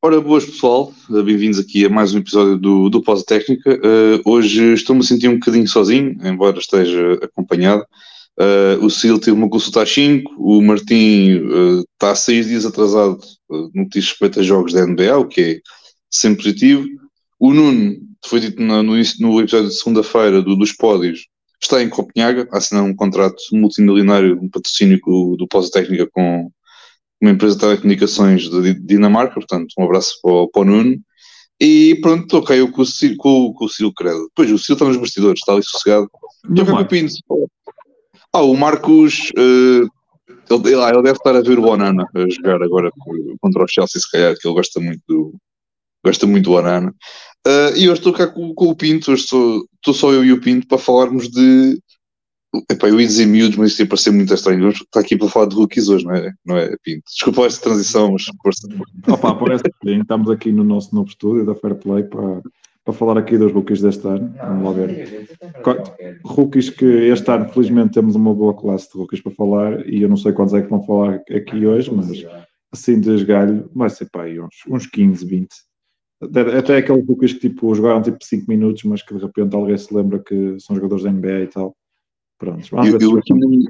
Ora, boas pessoal, bem-vindos aqui a mais um episódio do, do Pós Técnica. Uh, hoje estou-me a sentir um bocadinho sozinho, embora esteja acompanhado. Uh, o Sil teve uma consulta às 5, o Martim uh, está há 6 dias atrasado no que diz respeito a jogos da NBA, o que é sempre positivo. O Nuno, foi dito no, no, no episódio de segunda-feira do, dos pódios, está em Copenhaga, a assinar um contrato multimilionário, um patrocínio do, do Pós Técnica com uma empresa de telecomunicações de Dinamarca, portanto, um abraço para o, para o Nuno. E pronto, estou eu com o, Ciro, com, com o Ciro Credo. Depois o Ciro está nos bastidores, está ali sossegado. Estou com o Pinto. Ah, o Marcos, uh, ele, ele, deve estar a ver o Banana a jogar agora contra o Chelsea, se calhar, que ele gosta muito do, gosta muito do. Uh, e hoje estou cá com, com o Pinto, hoje estou, estou só eu e o Pinto para falarmos de Epá, eu ia dizer miúdos, mas isto ia parecer muito estranho. Está aqui para falar de rookies hoje, não é, não é Pinto? Desculpa esta transição, mas força. Opa, parece que estamos aqui no nosso novo estúdio da Fair Play para, para falar aqui dos rookies deste ano. Vamos lá ver. Rookies que este ano, felizmente, temos uma boa classe de rookies para falar e eu não sei quantos é que vão falar aqui hoje, mas assim de esgalho, vai ser para aí uns, uns 15, 20. Até aqueles rookies que tipo, jogaram tipo 5 minutos, mas que de repente alguém se lembra que são jogadores da NBA e tal Pronto, eu, eu, aqui minha,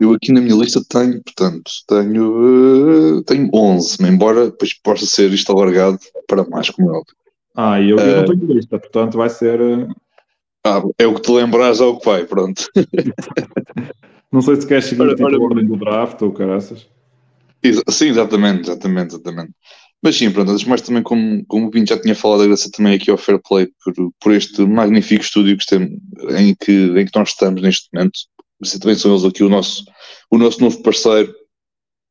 eu, aqui na minha, lista tenho, portanto, tenho, uh, tenho 11, embora depois possa ser isto alargado para mais, como é óbvio. Ah, e eu, uh, eu não tenho lista, portanto vai ser. Uh... Ah, é o que te lembras, é o que vai, pronto. não sei se queres seguir ora, tipo, ora, a ordem do draft ou caraças. Sim, exatamente, exatamente, exatamente. Mas sim, pronto, antes mais também, como, como o Pinto já tinha falado, agradecer também aqui ao Fair Play por, por este magnífico estúdio que tem, em, que, em que nós estamos neste momento. Também são eles aqui o nosso, o nosso novo parceiro,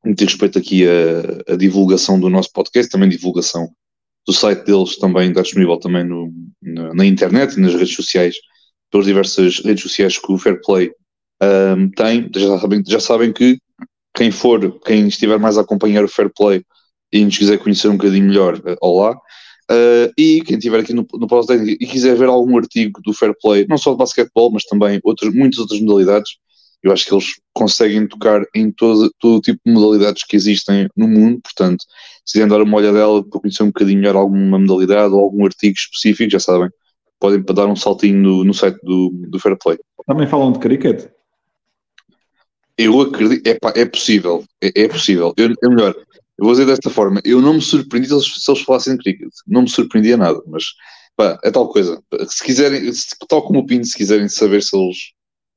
no que respeito aqui a, divulgação do nosso podcast, também divulgação do site deles, também está disponível também no, na, na, internet e nas redes sociais, pelas diversas redes sociais que o Fair Play um, tem. Já sabem, já sabem que quem for, quem estiver mais a acompanhar o Fair Play e nos quiser conhecer um bocadinho melhor, uh, olá. Uh, e quem estiver aqui no, no e quiser ver algum artigo do Fair Play, não só de basquetebol, mas também outras, muitas outras modalidades, eu acho que eles conseguem tocar em todo, todo tipo de modalidades que existem no mundo, portanto, se quiserem dar uma olhadela para conhecer um bocadinho melhor alguma modalidade ou algum artigo específico, já sabem, podem dar um saltinho no, no site do, do Fair Play. Também falam de cricket? Eu acredito, é, pá, é possível, é, é possível. Eu, é melhor, eu vou dizer desta forma, eu não me surpreendi se eles, se eles falassem de cricket, não me surpreendia nada, mas pá, é tal coisa. Se quiserem, tal como o Pinto, se quiserem saber se eles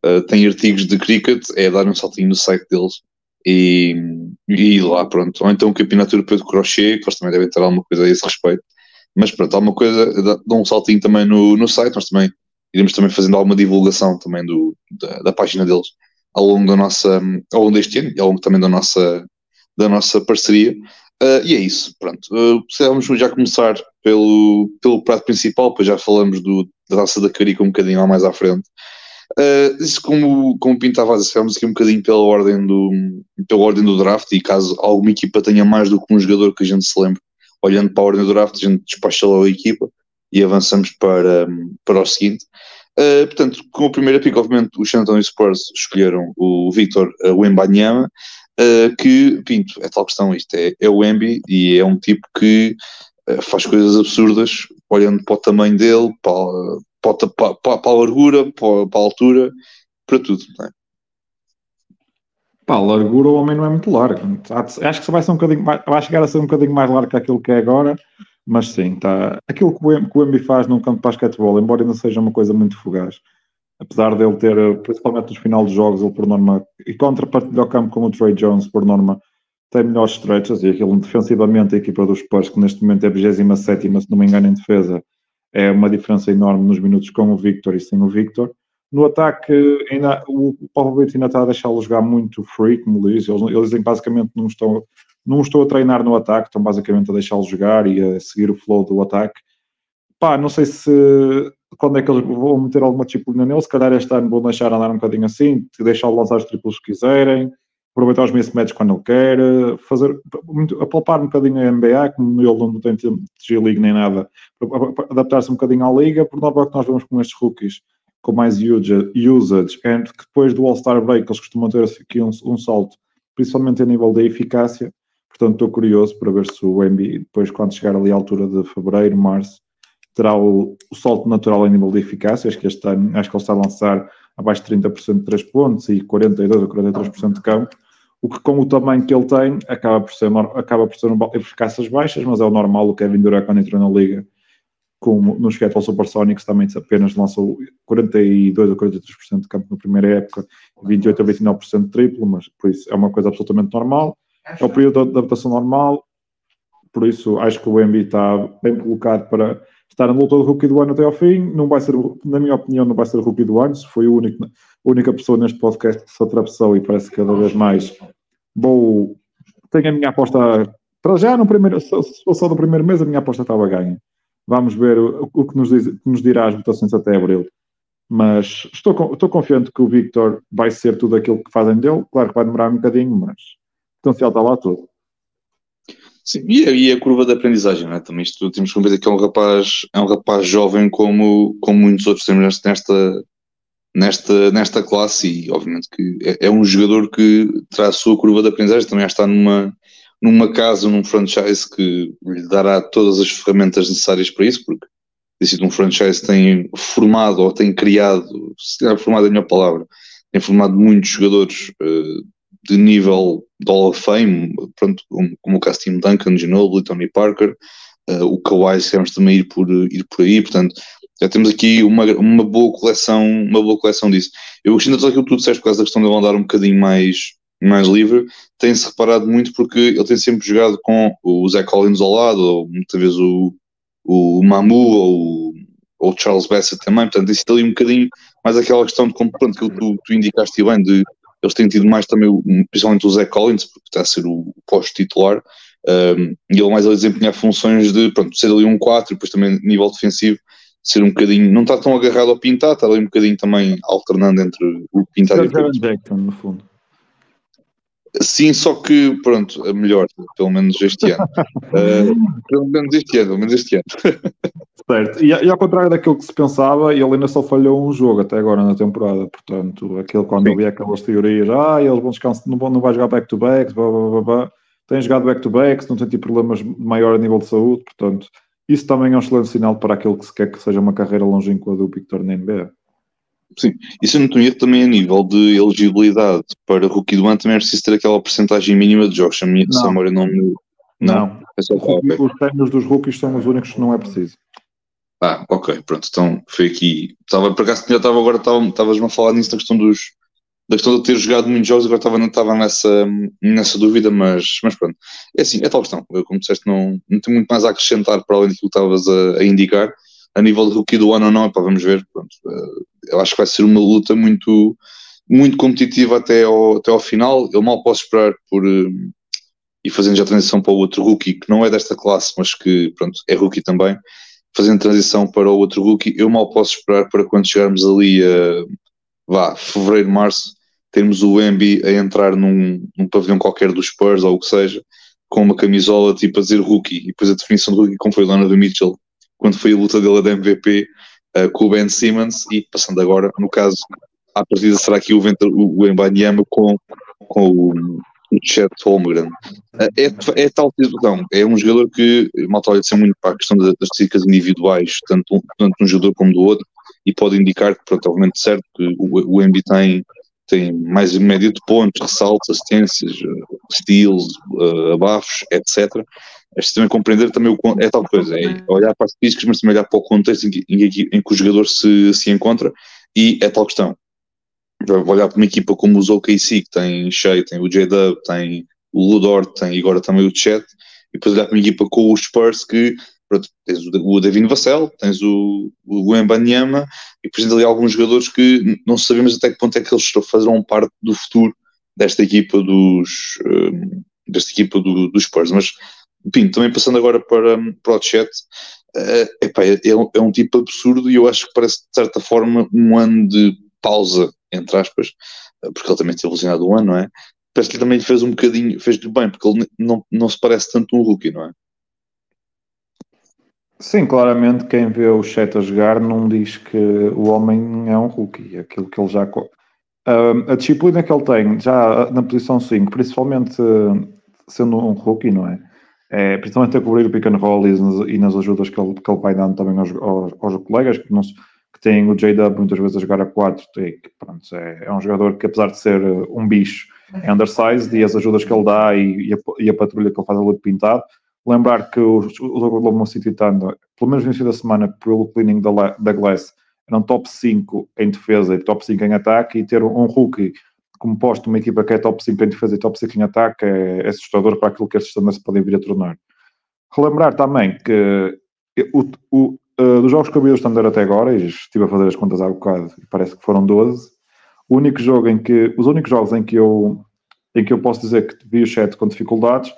uh, têm artigos de cricket, é dar um saltinho no site deles e, e ir lá, pronto. Ou então o Campeonato Europeu de Crochê, que eles também devem ter alguma coisa a esse respeito. Mas pronto, alguma coisa, dá um saltinho também no, no site, nós também iremos também fazendo alguma divulgação também do, da, da página deles ao longo da nossa, ao longo deste ano e ao longo também da nossa da nossa parceria. Uh, e é isso, pronto. Uh, já começar pelo, pelo prato principal, pois já falamos do, da taça da Carica um bocadinho lá mais à frente. Uh, isso como, como pintava vamos aqui um bocadinho pela ordem, do, pela ordem do draft e caso alguma equipa tenha mais do que um jogador que a gente se lembre, olhando para a ordem do draft, a gente despacha lá a equipa e avançamos para, para o seguinte. Uh, portanto, com a primeira pick, obviamente, os San Antonio Spurs escolheram o Victor Wembanyama, uh, que, Pinto, é tal questão isto, é, é o Embi e é um tipo que uh, faz coisas absurdas, olhando para o tamanho dele, para, para, para, para a largura, para, para, a altura, para tudo, não é? Pá, a largura o homem não é muito largo. Acho que vai ser um bocadinho mais, vai chegar a ser um bocadinho mais largo que aquilo que é agora, mas sim, tá. Aquilo que o Embi faz num campo de basquetebol, embora ainda seja uma coisa muito fugaz, apesar dele ter, eh, principalmente nos final dos jogos, ele por norma, e contrapartilha ao campo com o Trey Jones, por norma, tem melhores stretches, e aquilo defensivamente, a equipa dos Spurs, que neste momento é 27, se não me engano, em defesa, é uma diferença enorme nos minutos com o Victor e sem o Victor. No ataque, ainda, o Popovich ainda está a deixá-lo jogar muito free, como diz, eles, eles basicamente não estão, não estão a treinar no ataque, estão basicamente a deixá-lo jogar e a seguir o flow do ataque. Pá, não sei se quando é que eles vão meter alguma disciplina nele, se calhar este ano vão deixar andar um bocadinho assim, deixá-lo lançar os triplos que quiserem, aproveitar os mismatches quando ele quer, fazer, apalpar um bocadinho a NBA, como ele não tem G-League nem nada, adaptar-se um bocadinho à liga, por norma que nós vemos com estes rookies com mais usage, e que depois do All-Star Break eles costumam ter aqui um, um salto, principalmente a nível da eficácia, Portanto, estou curioso para ver se o MB, depois, quando chegar ali à altura de fevereiro, março, terá o, o salto natural em nível de eficácia. Acho que este ano, acho que ele está a lançar abaixo de 30% de 3 pontos e 42% ou 43% de campo. O que, com o tamanho que ele tem, acaba por ser, acaba por ser eficácias baixas, mas é o normal. O Kevin Durant, quando entrou na liga, como no Seattle Supersonics, também apenas lançou 42 ou 43% de campo na primeira época, 28 a 29% de triplo, mas por isso é uma coisa absolutamente normal. É o período de adaptação normal, por isso acho que o Embiid está bem colocado para estar na luta do rookie do ano até ao fim. Não vai ser, na minha opinião, não vai ser o rookie do ano. Foi o único, a única pessoa neste podcast que se atravessou e parece que cada vez mais vou. Tenho a minha aposta. Para já, no primeiro, só do primeiro mês, a minha aposta estava ganha. Vamos ver o, o que, nos diz, que nos dirá as votações até abril. Mas estou, estou confiante que o Victor vai ser tudo aquilo que fazem dele. Claro que vai demorar um bocadinho, mas o potencial está lá todo. Sim, e a, e a curva de aprendizagem, é? Também isto temos que compreender que é um rapaz, é um rapaz jovem como, como muitos outros temos nesta, nesta, nesta classe e obviamente que é, é, um jogador que terá a sua curva de aprendizagem, também está numa, numa casa, num franchise que lhe dará todas as ferramentas necessárias para isso, porque tem sido um franchise que tem formado ou tem criado, se calhar formado é a minha palavra, tem formado muitos jogadores uh, de nível de Hall of Fame, pronto, como, como o caso de Tim Duncan, Ginobili, Tony Parker, uh, o Kawhi, queremos também ir por, ir por aí, portanto, já temos aqui uma, uma boa coleção, uma boa coleção disso. Eu gostei de aquilo que tu disseste por causa da questão de ele andar um bocadinho mais, mais livre, tem-se reparado muito porque ele tem sempre jogado com o Zé Collins ao lado, ou muitas vezes o, o Mamu ou, ou o Charles Bassett também, portanto, tem sido ali um bocadinho mais aquela questão de como pronto, que tu, tu indicaste bem, de eles têm tido mais também, principalmente o Zé Collins, porque está a ser o, posto titular, um, e ele mais a desempenhar funções de pronto, ser ali um 4 e depois também nível defensivo ser um bocadinho, não está tão agarrado ao pintar, está ali um bocadinho também alternando entre o pintado e o Jackson, no fundo. Sim, só que, pronto, é melhor, pelo menos este ano. uh, pelo menos este ano, pelo menos este ano. certo, e, e, ao contrário daquilo que se pensava, ele ainda só falhou um jogo até agora na temporada, portanto, aquele quando Sim. eu vi aquelas teorias, ah, eles vão descansar, não, vão, não vai jogar back-to-backs, blá, blá, blá, blá. tem jogado back-to-backs, não tem tido problemas maior a nível de saúde, portanto, isso também é um excelente sinal para aquele que se quer que seja uma carreira longínqua do Victor na NBA. Sim, isso eu não tenho também a nível de elegibilidade para rookie do ano também é preciso ter aquela porcentagem mínima de jogos. A minha não. memória não me. Não, não. É os prémios dos rookies são os únicos que não é preciso. Ah, ok, pronto, então foi aqui. Estava, por acaso, estava agora, estavas-me a falar nisso da questão dos. Da questão de ter jogado muitos jogos, agora estava, estava nessa, nessa dúvida, mas, mas pronto. É assim, é tal questão. Eu, como disseste, não, não tenho muito mais a acrescentar para além daquilo que estavas a, a indicar a nível de rookie do ano ou não, pá, vamos ver. Pronto, eh, eu acho que vai ser uma luta muito, muito competitiva até ao, até ao final. Eu mal posso esperar por. Uh, e fazendo já transição para o outro rookie, que não é desta classe, mas que pronto, é rookie também, fazendo transição para o outro rookie, eu mal posso esperar para quando chegarmos ali a vá, fevereiro, março, termos o Embi a entrar num, num pavilhão qualquer dos Spurs ou o que seja, com uma camisola tipo a dizer rookie, e depois a definição do rookie, como foi Donovan Mitchell, quando foi a luta dele da MVP uh, com o Ben Simmons e passando agora, no caso, à partida será aqui o, o, o Embanyama com, com o, o Chet Holmgren. Uh, é, é tal situação, é um jogador que, malta olha muito para a questão das estadísticas individuais, tanto, tanto um jogador como do outro, e pode indicar que, pronto, obviamente, certo, que o, o MB tem, tem mais média de pontos, ressaltos, assistências, steals, uh, abafos, etc é também compreender também o, é tal coisa, é olhar para as estatísticas, mas também olhar para o contexto em que, em que, em que o jogador se, se encontra e é tal questão. Olhar para uma equipa como os OKC, que tem Shea, tem o J-Dub, tem o Ludort, tem agora também o Chet, e depois olhar para uma equipa com os Spurs que pronto, tens o, o Davino Vassell, tens o, o Embanyama e depois ali alguns jogadores que não sabemos até que ponto é que eles farão parte do futuro desta equipa dos um, desta equipa do, dos Spurs, mas enfim, também passando agora para, para o chat, uh, epá, é, é, um tipo absurdo e eu acho que parece de certa forma um ano de pausa, entre aspas, porque ele também teve lesionado um ano, não é? Parece que também fez um bocadinho, fez-lhe bem, porque ele não, não se parece tanto um rookie, não é? Sim, claramente quem vê o Chet a jogar não diz que o homem é um rookie, aquilo que ele já. A disciplina que ele tem, já na posição 5, principalmente sendo um rookie, não é? é principalmente a cobrir o pick and roll nas, e nas ajudas que ele, que ele vai dando também aos, aos, aos colegas, que, não, que têm o J-Dub muitas vezes a jogar a 4, que, pronto, é, é, um jogador que apesar de ser uh, um bicho, é undersized e as ajudas que ele dá e, e, a, e a, patrulha que ele faz ali de pintado. Lembrar que o, o Oklahoma City Thunder, pelo menos no início da semana, pelo cleaning da, da Glass, eram top 5 em defesa e top 5 em ataque, e ter um, um rookie como posto uma equipa que é top 5 em defesa e top 5 em ataque é, é assustador para aquilo que estes standards podem vir a tornar. Relembrar também que o, o, uh, dos jogos que eu vi o standard até agora, e estive a fazer as contas há bocado, e parece que foram 12, o único jogo em que, os únicos jogos em que eu, em que eu posso dizer que vi o chat com dificuldades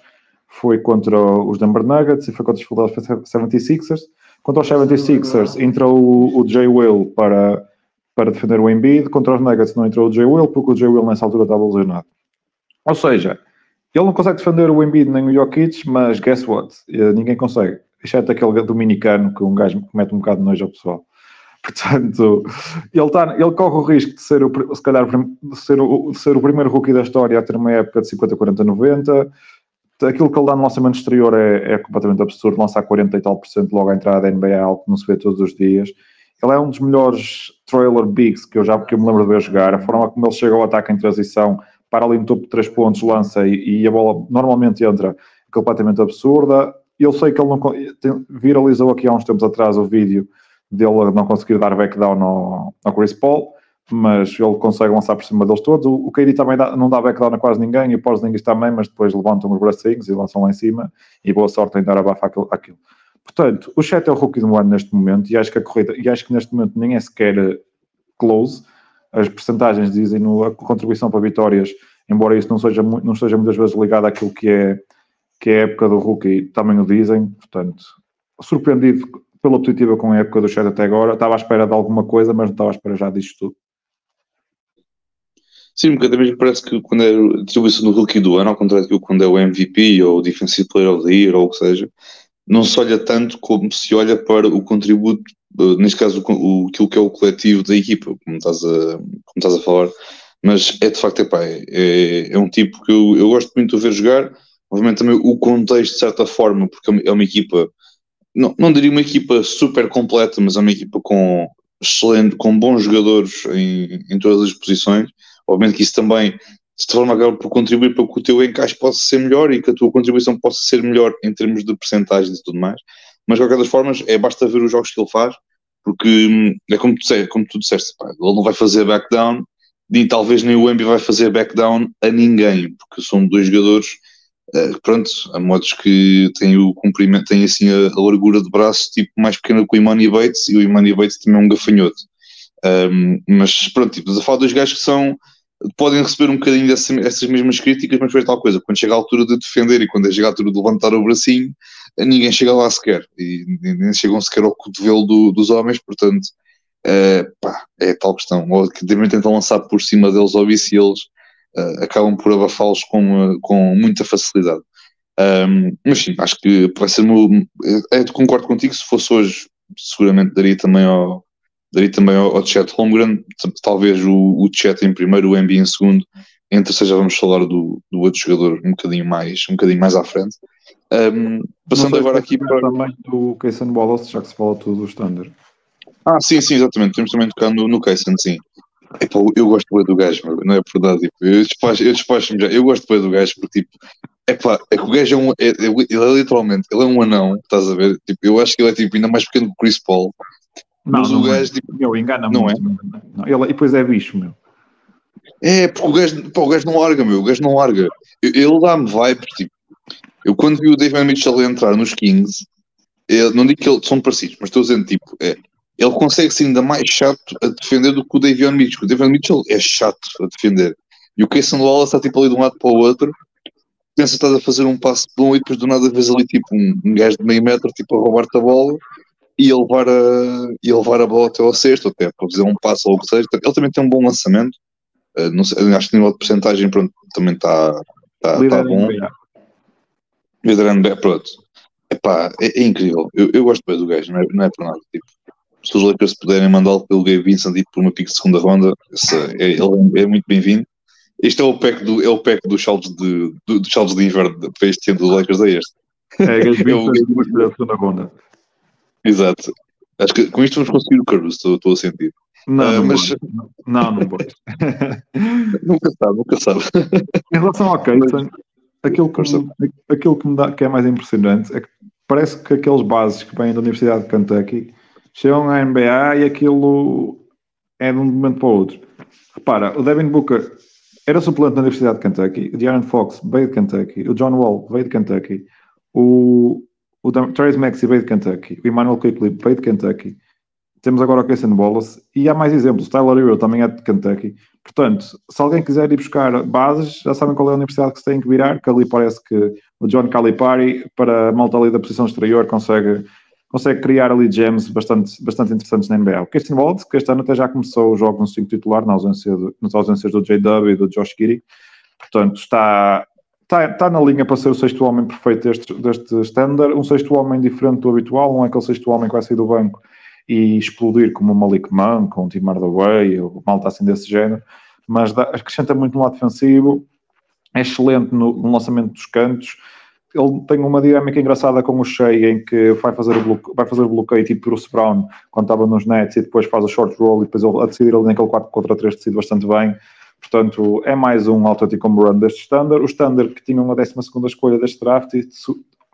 foi contra os Denver Nuggets e foi contra os Philadelphia 76ers. Contra os 76ers entrou o, o Jay Will para para defender o Embiid. Contra os Nuggets não entrou o J. Will, porque o J. Will nessa altura estava lesionado. Ou seja, ele não consegue defender o Embiid nem o Jokic, mas guess what? Eh, ninguém consegue. Exceto aquele dominicano que um gajo comete um bocado de nojo ao pessoal. Portanto, ele, tá, ele corre o risco de ser, o, se calhar, de ser, o, de ser o primeiro rookie da história a ter uma época de 50, 40, 90. Aquilo que ele dá no lançamento exterior é, é completamente absurdo. Lançar 40 e tal por cento logo à entrada da NBA é algo que não se vê todos os dias. Ele é um dos melhores trailer bigs que eu já porque eu me lembro de ver jogar. A forma como ele chega ao ataque em transição, para ali no topo de 3 pontos, lança e, e, a bola normalmente entra completamente absurda. Eu sei que ele não tem, viralizou aqui há uns tempos atrás o vídeo dele não conseguir dar backdown ao, ao Chris Paul, mas ele consegue lançar por cima deles todos. O, o KD também dá, não dá backdown a quase ninguém e o Porzingis também, mas depois levantam os bracinhos e lançam lá em cima e boa sorte em dar abafa aquilo. aquilo. Portanto, o Chet é o rookie do ano neste momento e acho que a corrida, e acho que neste momento nem é sequer close. As percentagens dizem no, a contribuição para vitórias, embora isso não seja, não esteja muitas vezes ligado àquilo que é, que é a época do rookie, também o dizem. Portanto, surpreendido pela positiva com a época do Chet até agora. Estava à espera de alguma coisa, mas não estava à espera já disto tudo. Sim, porque também parece que quando é a distribuição do rookie do ano, ao contrário que quando é o MVP ou o Defensive Player of the Year ou o que seja, não se olha tanto como se olha para o contributo, eh, neste caso, o, aquilo que é o coletivo da equipa, como estás a, como estás a falar. Mas é de facto, epá, é, é, é um tipo que eu, eu gosto muito de ver jogar. Obviamente também o contexto, de certa forma, porque é uma é equipa, não, não diria uma equipa super completa, mas é uma equipa com excelente, com bons jogadores em, em todas as posições. Obviamente que isso também de forma acaba por contribuir para que o teu encaixe possa ser melhor e que a tua contribuição possa ser melhor em termos de percentagens e tudo mais. Mas de qualquer das formas, é basta ver os jogos que ele faz, porque hum, é como tu, como tu disseste, pá, ele não vai fazer backdown, nem talvez nem o Embi vai fazer backdown a ninguém, porque são dois jogadores, uh, pronto, a modos que têm o comprimento, têm assim a, a, largura de braço tipo mais pequena que o Imani Bates, e o Imani Bates também é um gafanhoto. Um, mas pronto, tipo, a falar dos gajos que são podem receber um bocadinho dessas mesmas críticas, mas foi tal coisa, quando chega a altura de defender e quando chega a altura de levantar o bracinho, ninguém chega lá sequer, e nem chegam sequer ao cotovelo do, dos homens, portanto, é, pá, é tal questão, ou que também tentam lançar por cima deles ou vice eles uh, acabam por abafá-los com, com muita facilidade. Um, mas sim, acho que vai ser. Uma, é, concordo contigo, se fosse hoje, seguramente daria também ao, daria também ao, ao Chet Holmgren, talvez o, o Chet em primeiro, o MB em segundo, em terceiro já vamos falar do, do outro jogador um bocadinho mais, um bocadinho mais à frente. Um, passando agora aqui para. também do Kaysen Wallace, já que se fala tudo do Standard. Ah, sim, sim, exatamente. Temos também tocado no, no Kaysen, sim. Epá, eu gosto bem do gajo, não é verdade? Tipo, eu despacho-me despacho já. Eu gosto bem do gajo porque, tipo, epá, é que o gajo é um. É, é, ele é literalmente, ele é um anão, estás a ver? Tipo, eu acho que ele é tipo, ainda mais pequeno que o Chris Paul. Não, mas não o gajo. É. Tipo, meu, engana não muito. É? Não. Ele, e depois é bicho, meu. É, porque o gajo, pá, o gajo não larga, meu. O gajo não larga. Ele dá-me vibe, tipo. Eu quando vi o David Mitchell entrar nos Kings, eu, não digo que eles são parecidos, mas estou dizendo, tipo, é, ele consegue ser ainda mais chato a defender do que o Davion Mitchell. O Davion Mitchell é chato a defender. E o Kaysen Wallace está tipo ali de um lado para o outro, pensa que estás a fazer um passo bom e depois do nada vês ali tipo um, um gajo de meio metro tipo a roubar-te a bola e levar a, e levar a bola até ao sexto, até para fazer um passo ou o que seja. Ele também tem um bom lançamento. Uh, não sei, acho que o nível de porcentagem pronto, também está tá, tá bom. Liderando bem, pronto. Epá, é, é incrível. Eu, eu gosto bem do gajo, não é, não é por nada. Tipo, se os Lakers puderem mandá-lo pelo Gabe Vincent e por uma pique de segunda ronda, é, ele é muito bem-vindo. Este é o pack do, é o pack dos saldos de, do, dos saldos de inverno para este ano do Lakers é este. É, é o da segunda ronda. Exato. Acho que com isto vamos conseguir o Curves, estou, estou a sentir. Não, uh, não, mas... não, não pode. nunca sabe, nunca sabe. Em relação ao Keaton, aquilo, que, aquilo que, me dá, que é mais impressionante é que parece que aqueles bases que vêm da Universidade de Kentucky chegam à NBA e aquilo é de um momento para o outro. Repara, o Devin Booker era suplente na Universidade de Kentucky, o De'Aaron Fox veio de Kentucky, o John Wall veio de Kentucky, o, o Trace Maxey veio de Kentucky, o Emmanuel Quickly veio de Kentucky, temos agora o Casey Wallace e há mais exemplos. Tyler Hero também é de Kentucky. Portanto, se alguém quiser ir buscar bases, já sabem qual é a universidade que se tem que virar, que ali parece que o John Calipari, para a malta ali da posição exterior, consegue, consegue criar ali gems bastante, bastante interessantes na NBA. O Casey Wallace, que este ano até já começou os jogos no 5 titular, na ausência de, nas ausências do JW e do Josh Giddy. Portanto, está, está, está na linha para ser o sexto homem perfeito deste, deste standard, um sexto homem diferente do habitual, não é aquele sexto homem que vai sair do banco e explodir como o Malik Monk, ou um Tim Hardaway, ou malta assim desse género, mas dá, acrescenta muito no lado defensivo, é excelente no, no, lançamento dos cantos, ele tem uma dinâmica engraçada com o Shea em que vai fazer o bloqueio, vai fazer o bloqueio tipo Bruce Brown quando estava nos nets e depois faz o short roll e depois ele, a decidir ali naquele 4 contra 3 decide bastante bem. Portanto, é mais um autêntico home run deste standard. O standard que tinha uma 12 escolha deste draft e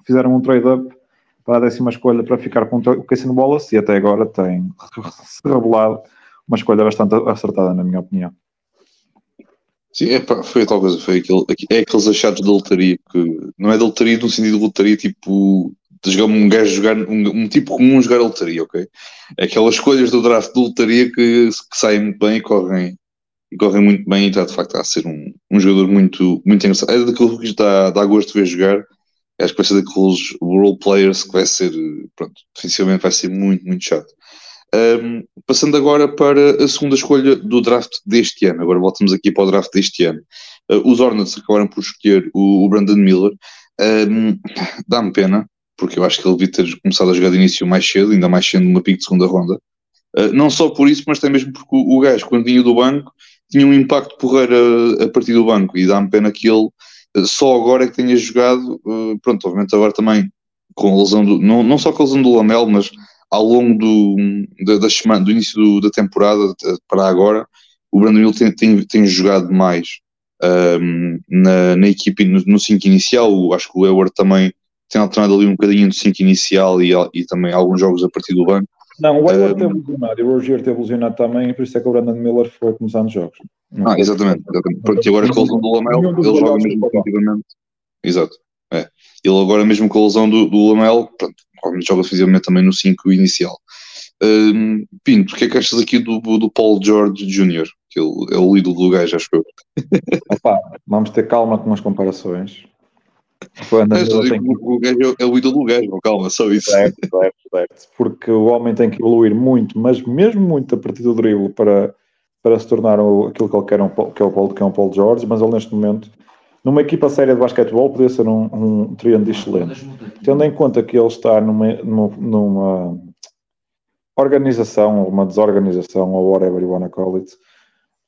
fizeram um trade-up para a décima escolha para ficar com o Casey Wallace e até agora tem revelado uma escolha bastante acertada, na minha opinião. Sim, é, pá, foi tal coisa, foi aquele, é aqueles achados de lotaria que não é de lotaria no sentido de lotaria tipo de jogar um gajo jogar um, um tipo comum jogar a lotaria, ok? Aquelas escolhas do draft de lotaria que, que saem muito bem e correm, e correm muito bem e está de facto a ser um, um jogador muito, muito engraçado. É daquilo que dá, dá gosto de ver jogar acho que vai ser daqueles role players que vai ser, pronto, definitivamente vai ser muito, muito chato. Um, passando agora para a segunda escolha do draft deste ano. Agora voltamos aqui para o draft deste ano. Uh, os Hornets acabaram por escolher o, o Brandon Miller. Um, Dá-me pena, porque eu acho que ele devia ter começado a jogar de início mais cedo, ainda mais sendo uma pick de segunda ronda. Uh, não só por isso, mas também mesmo porque o, o gajo, quando vinha do banco, tinha um impacto porreiro a, a partir do banco. E dá-me pena que ele só agora é que tenha jogado, pronto, obviamente agora também com a lesão do, não, não só com a lesão do Lamel, mas ao longo do, da, da semana, do início do, da temporada para agora, o Brandon Hill tem, tem, tem jogado mais um, ehm, na, na equipe no 5 inicial, acho que o Eward também tem alternado ali um bocadinho no 5 inicial e, e também alguns jogos a partir do banco. Não, o Edward um, teve lesionado e o Roger teve lesionado também, e por isso é que o Brandon Miller foi começando os jogos. Não ah, exatamente, exatamente. Porque agora com a lesão do Lamel, ele joga mesmo definitivamente. Exato. É. Ele agora mesmo com a lesão do, do Lamel, pronto, joga definitivamente também no 5 inicial. Um, Pinto, o que é que achas aqui do, do Paul George Jr., que ele é o ídolo do gajo, acho eu. Opa, vamos ter calma com as comparações. Mas, tem... O gajo é o ídolo do gajo, calma, só isso. Certo, certo, certo. Porque o homem tem que evoluir muito, mas mesmo muito a partir do drible para, para se tornar o, aquilo que ele quer, um, que, é o, que é um Paul George, mas ele neste momento, numa equipa séria de basquetebol, poderia ser um, um triângulo excelente. Tendo em conta que ele está numa, numa, organização, uma desorganização, ou whatever you wanna call it,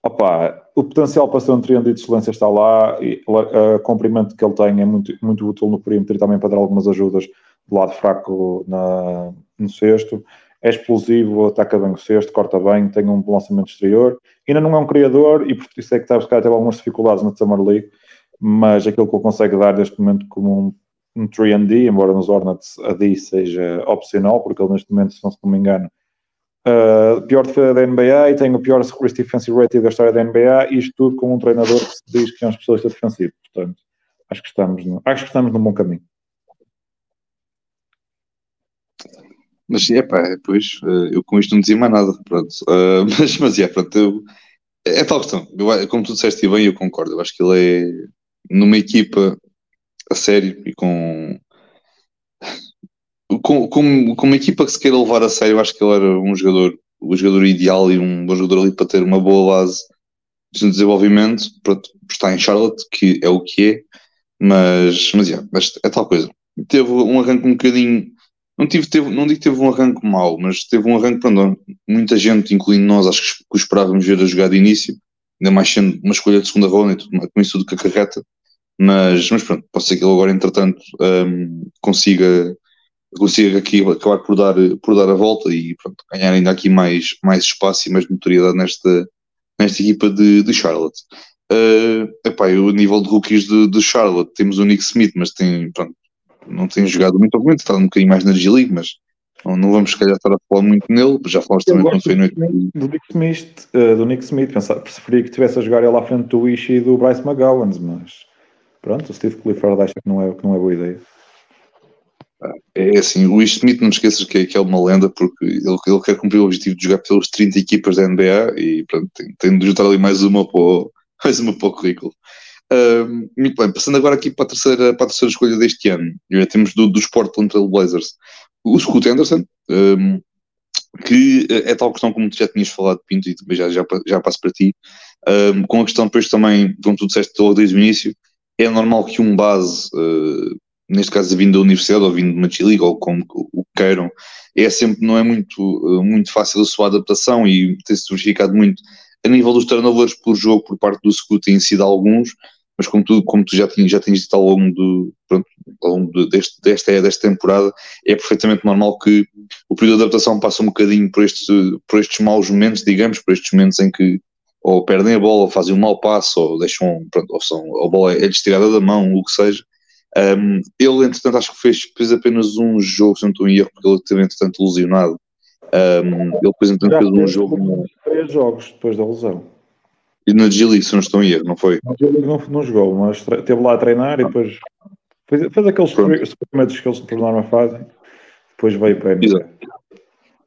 Opa, o potencial para ser um triângulo de excelência está lá e o comprimento que ele tem é muito, muito útil no perímetro e também para dar algumas ajudas do lado fraco na, no cesto. É explosivo, ataca bem o cesto, corta bem, tem um bom lançamento exterior. Ainda não é um criador e por isso é que está a buscar teve algumas dificuldades na Summer League, mas aquilo que ele consegue dar neste momento como um, um 3D, embora nos Hornets a D seja opcional, porque ele neste momento, se não, se me engano, Uh, pior defesa da NBA e tem o pior Risk Defensive Rating da história da NBA, isto tudo com um treinador que se diz que é um especialista defensivo. Portanto, acho que estamos, no, acho que estamos num bom caminho. Mas é pá, depois eu com isto não dizia mais nada, pronto. Uh, mas, mas é, pronto, eu, é tal questão. Eu, como tu disseste bem, eu concordo. Eu acho que ele é numa equipa a sério e com com, com, com uma equipa que se queira levar a sério, acho que ele era um jogador, o jogador ideal e um bom jogador ali para ter uma boa base de desenvolvimento, para estar em Charlotte, que é o que é, mas, mas, yeah, mas é tal coisa. Teve um arranque um bocadinho, não, tive, teve, não digo que teve um arranque mau, mas teve um arranque, pronto, muita gente, incluindo nós, acho que, que esperávamos ver a jogar de início, ainda mais sendo uma escolha de segunda ronda e com isso tudo que acarreta. Mas, mas pronto, pode ser que ele agora, entretanto, um, consiga, consiga aqui acabar por dar, por dar a volta e pronto, ganhar ainda aqui mais, mais espaço e mais notoriedade nesta, nesta equipa de, de Charlotte. Uh, epá, o nível de rookies de, de, Charlotte, temos o Nick Smith, mas tem, pronto, não tem jogado muito, obviamente, está um bocadinho mais na G-League, mas não, não, vamos, se calhar, estar a falar muito nele, já falamos também quando foi noite. Do Nick Smith, uh, do Nick Smith pensava, preferia que tivesse a jogar ele à frente do Wish e do Bryce McGowan, mas pronto, o Steve Clifford acha que não é, que não é boa ideia. É assim, o Wish Smith não esqueças que é, que é uma lenda porque ele, ele quer cumprir o objetivo de jogar pelas 30 equipas da NBA e pronto, tem, tem de juntar ali mais uma para o, mais uma para o currículo. Uh, muito bem, passando agora aqui para a terceira, para a terceira escolha deste ano, já temos do, dos Portland Trail Blazers o Scott Anderson, um, que é tal questão como tu já tinhas falado, Pinto, e também já, já, já passo para ti, um, com a questão depois também, como tu disseste desde o início, é normal que um base, uh, neste caso vindo da universidade ou vindo de uma G-League ou como o que queiram, é sempre, não é muito, uh, muito fácil a sua adaptação e tem-se verificado muito a nível dos turnovers por jogo por parte do Scoot têm sido alguns, mas como tu, como tu já, tinhas, já tinhas dito ao longo, do, pronto, ao longo de, deste, desta, desta temporada, é perfeitamente normal que o período de adaptação passe um bocadinho por, este, por estes maus momentos, digamos, por estes momentos em que ou perdem a bola, ou fazem um mau passo, ou deixam, pronto, ou são, a bola é destirada da mão, o que seja. Um, ele, entretanto, acho que fez, fez apenas um jogo, se não estou em erro, porque ele teve, entretanto, lesionado. Um, ele depois, entretanto, fez um jogo. Três jogos depois da lesão. E na G-League, se não estou em erro, não foi? Na G-League não, não, jogou, mas esteve lá a treinar e depois fez, fez aqueles experimentos que eles por norma fazem, depois veio para a NBA.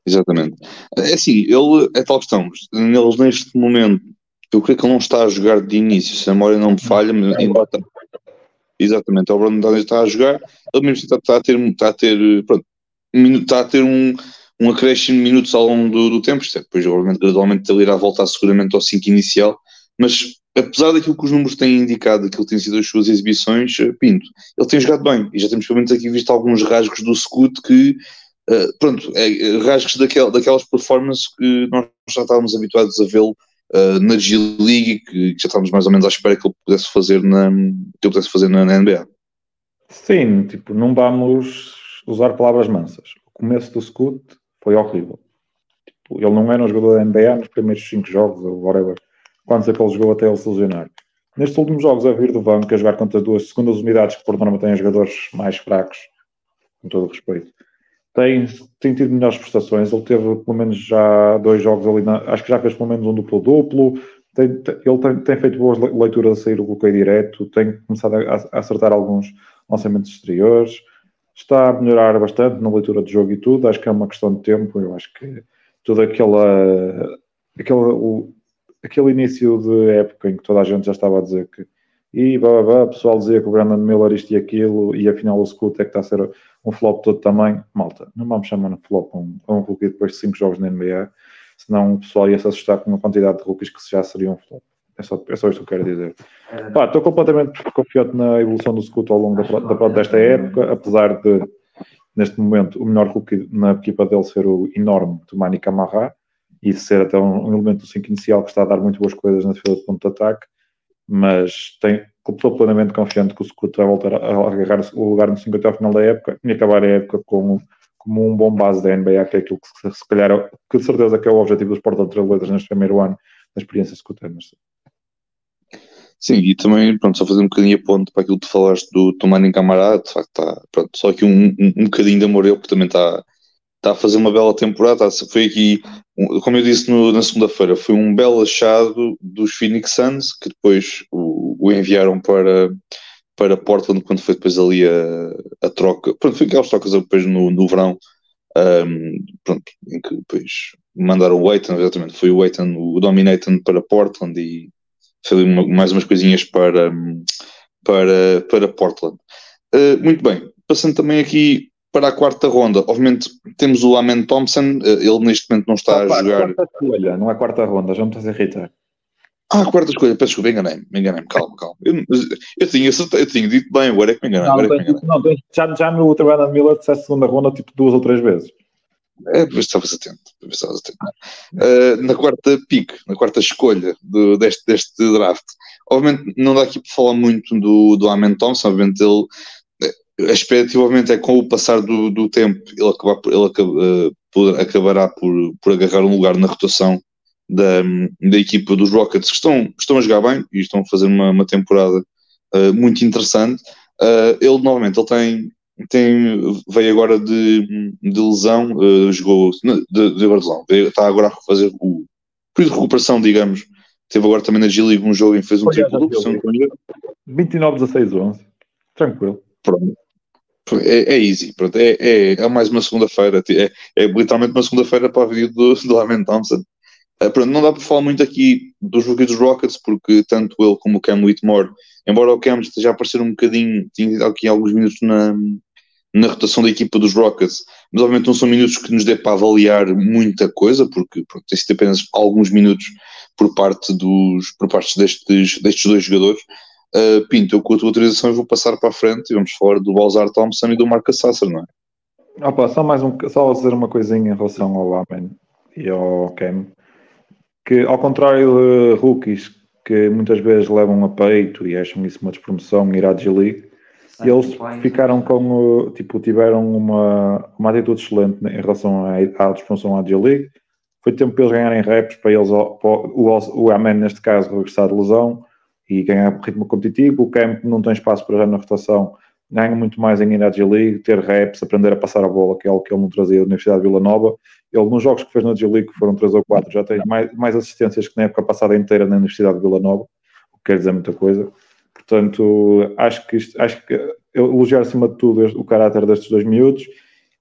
Exatamente. É assim, ele é tal questão. Eles neste momento, eu creio que ele não está a jogar de início, se a memória não me falha, mas ainda está. Exatamente, o Brandon está a jogar, ele mesmo está, está, a ter, está a ter, pronto, está a ter um, um acréscimo de minutos ao longo do, do tempo, isto é, depois obviamente gradualmente ele irá voltar seguramente ao 5 inicial, mas apesar daquilo que os números têm indicado, que têm sido as suas exibições, eh, Pinto, ele tem jogado bem, e já temos pelo menos aqui visto alguns rasgos do Scoot que, uh, pronto, é, rasgos daquel, daquelas performances que nós já estávamos habituados a vê-lo uh, na G-League, que, que, já estávamos mais ou menos à espera que ele pudesse fazer na, que ele pudesse fazer na, na NBA. Sim, tipo, não vamos usar palavras mansas. O começo do Scoot foi horrível. Tipo, ele não era um jogador da NBA nos primeiros 5 jogos, ou whatever, quantos é que ele jogou até ele se lesionar. Nestes últimos jogos, a vir do banco, a jogar contra duas segundas unidades que por norma têm jogadores mais fracos, com todo o respeito, tem, tem tido melhores prestações. Ele teve pelo menos já dois jogos ali, na, acho que já fez pelo menos um duplo-duplo. ele tem, tem, feito boas leituras a sair do bloqueio direto, tem começado a, a acertar alguns lançamentos exteriores está a melhorar bastante na leitura do jogo e tudo. Acho que é uma questão de tempo. Eu acho que todo aquela, aquele, o, aquele início de época em que toda a gente já estava a dizer que e blá, blá, blá, o pessoal dizia que o Brandon Miller isto e aquilo, e afinal o Scoot é que está a ser um flop todo tamanho. Malta, não vamos chamar de flop um, um rookie depois de 5 jogos na NBA, senão o pessoal ia se assustar com uma quantidade de rookies que já seriam um flop. É só, é só isto que eu quero dizer. Pá, estou completamente confiante na evolução do Scoot ao longo da, da, desta época, apesar de, neste momento, o melhor rookie na equipa dele ser o enorme Tumani Camarra e ser até um, um, elemento do 5 inicial que está a dar muito boas coisas na defesa de ponto de ataque, mas tem, estou plenamente confiante que o Scoot vai voltar a agarrar o lugar no 5 até ao final da época e acabar a época com, como um bom base da NBA, que é aquilo que se, calhar, que de certeza que é o objetivo dos Portland Trailblazers neste primeiro ano da experiência Anderson. Sim, e também, pronto, só fazer um bocadinho a ponto para aquilo que tu falaste do Tomar em camarada, de facto, está, pronto, só aqui um, um, um bocadinho de amor, ele que também está, está a fazer uma bela temporada, foi aqui, como eu disse no, na segunda-feira, foi um belo achado dos Phoenix Suns, que depois o, o, enviaram para, para Portland, quando foi depois ali a, a troca, pronto, foi aquelas trocas depois no, no verão, um, pronto, em que depois mandaram o Aiton, exatamente, foi o Aiton, o Dominaton para Portland e fazer uma, mais umas coisinhas para, para, para Portland. Uh, muito bem, passando também aqui para a quarta ronda, obviamente temos o Amen Thompson, uh, ele neste momento não está a jogar. Quarta escolha, não é quarta ronda, já me estás a irritar. Ah, quarta escolha, peço desculpa, enganei-me, enganei-me, calma, calma. Eu, eu, tinha, eu tinha dito bem, agora é que me enganei. Não, é não, já, já no Miller disseste segunda ronda tipo duas ou três vezes. É, mas estavas atento. Estavas atento. Uh, na quarta pick, na quarta escolha do, deste, deste draft, obviamente não dá aqui para falar muito do, do Amen Thompson, obviamente ele a expectativamente é com o passar do, do tempo ele, acabar, ele acaba, uh, por, acabará por, por agarrar um lugar na rotação da, da equipa dos Rockets que estão, estão a jogar bem e estão a fazer uma, uma temporada uh, muito interessante. Uh, ele novamente ele tem, tem veio agora de, de lesão, jogou de, de, lesão, veio, está agora a fazer o período de recuperação, digamos. Teve agora também na G-League um jogo em que fez um triplo duplo. 29, 16, 11. Tranquilo. Pronto. É, é, easy, pronto, é, é, é mais uma segunda-feira, é, é literalmente uma segunda-feira para a vida do, do Thompson. É, pronto, não dá para falar muito aqui dos rookies dos Rockets, porque tanto ele como o Cam Whitmore, embora o Cam esteja a aparecer um bocadinho, tinha aqui alguns minutos na, na rotação da equipa dos Rockets, mas obviamente não são minutos que nos dê para avaliar muita coisa, porque pronto, tem sido apenas alguns minutos por parte dos por parte destes, destes dois jogadores. Uh, Pinto, eu com a tua autorização eu vou passar para a frente e vamos falar do Balzar Thompson e do Marcus Sasser, não é? Opa, só mais um, só dizer uma coisinha em relação ao Amen e ao Cam, que ao contrário de rookies que muitas vezes levam a peito e acham isso uma despromoção ir à G-League, eles ficaram com, tipo, tiveram uma, uma atitude excelente em relação à, à despromoção à G-League, foi tempo para eles ganharem reps, para eles, para o, o Amen neste caso regressar de lesão, e ganhar ritmo competitivo. O camp não tem espaço para já na rotação, ganha muito mais em ir à G-League, ter reps, aprender a passar a bola, que é algo que ele não trazia da Universidade de Vila Nova. Ele, nos jogos que fez na G-League, que foram 3 ou 4, já tem mais, mais assistências que na época passada inteira na Universidade de Vila Nova, o que quer dizer muita coisa. Portanto, acho que, isto, acho que elogiar acima de tudo o caráter destes dois miúdos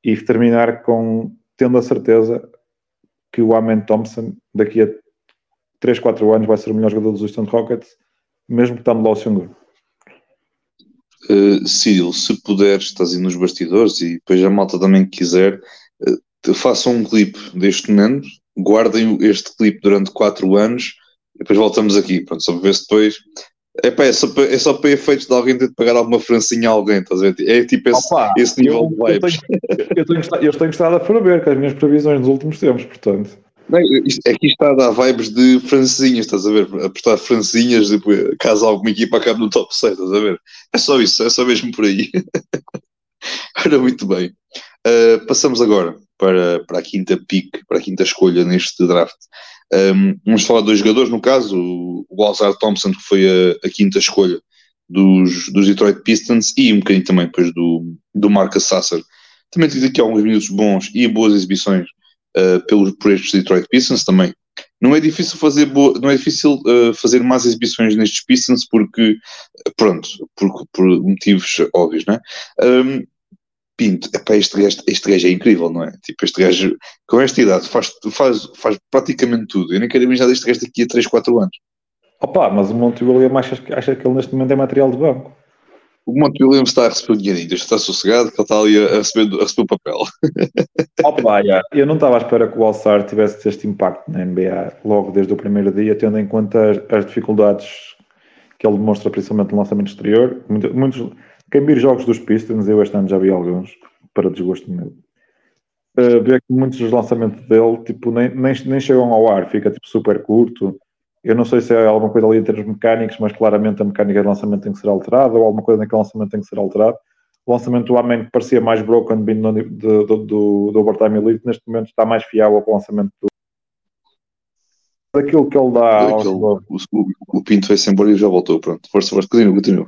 e terminar com tendo a certeza que o Amen Thompson daqui a 3, 4 anos vai ser o melhor jogador dos Houston Rockets mesmo estando lá o Xangu. Uh, Cyril, se puderes, estás aí nos bastidores e depois a malta também quiser, uh, façam um clipe deste momento, guardem este clipe durante 4 anos e depois voltamos aqui, pronto, só para ver se depois. Epá, é, só para, é só para efeitos de alguém ter de pagar alguma francinha a alguém, estás a ver? É tipo esse, Opa, esse nível eu, de vibes. Eu tenho, eu, tenho, eu tenho estado a prever com as minhas previsões nos últimos tempos, portanto. Não, aqui está a dar vibes de francinhas, estás a ver? Apostar francinhas depois, caso alguma equipa acabe no top 6, estás a ver? É só isso, é só mesmo por aí. Ora, muito bem. Uh, passamos agora para, para a quinta pick, para a quinta escolha neste draft. Um, vamos falar de dois jogadores, no caso, o Alzar Thompson, que foi a, a, quinta escolha dos, dos Detroit Pistons, e um bocadinho também depois do, do Marcus Sasser. Também tive aqui alguns minutos bons e boas exibições uh, pelos, por estes Detroit Pistons também. Não é difícil fazer, boa, não é difícil uh, fazer mais exibições nestes Pistons porque, pronto, por, por motivos óbvios, não é? Um, Pinto, epá, este, gajo, este gajo é incrível, não é? Tipo, este gajo, com esta idade, faz, faz, faz praticamente tudo. Eu nem quero imaginar este gajo daqui a 3, 4 anos. Opa, mas o Monte William acha, acha que ele neste momento é material de banco. O Monte Williams está a receber o dinheirinho, está sossegado, que ele está ali a receber, a receber o papel. Opa, yeah. Eu não estava à espera que o All-Star tivesse este impacto na NBA logo desde o primeiro dia, tendo em conta as, as dificuldades que ele demonstra, principalmente no lançamento exterior. Muitos, muitos, quem vir jogos dos Pistons, eu este ano já vi alguns, para desgosto meu. Uh, vê que muitos dos lançamentos dele tipo, nem, nem, nem chegam ao ar, fica tipo, super curto eu não sei se é alguma coisa ali em termos mecânicos, mas claramente a mecânica de lançamento tem que ser alterada, ou alguma coisa naquele lançamento tem que ser alterado. O lançamento do Amen, que parecia mais broken vindo do, do, do, do Overtime Elite, neste momento está mais fiável com o lançamento do, daquilo que ele dá ao jogo. O, o, Pinto foi-se embora e já voltou, pronto. Força, força, continua, continua.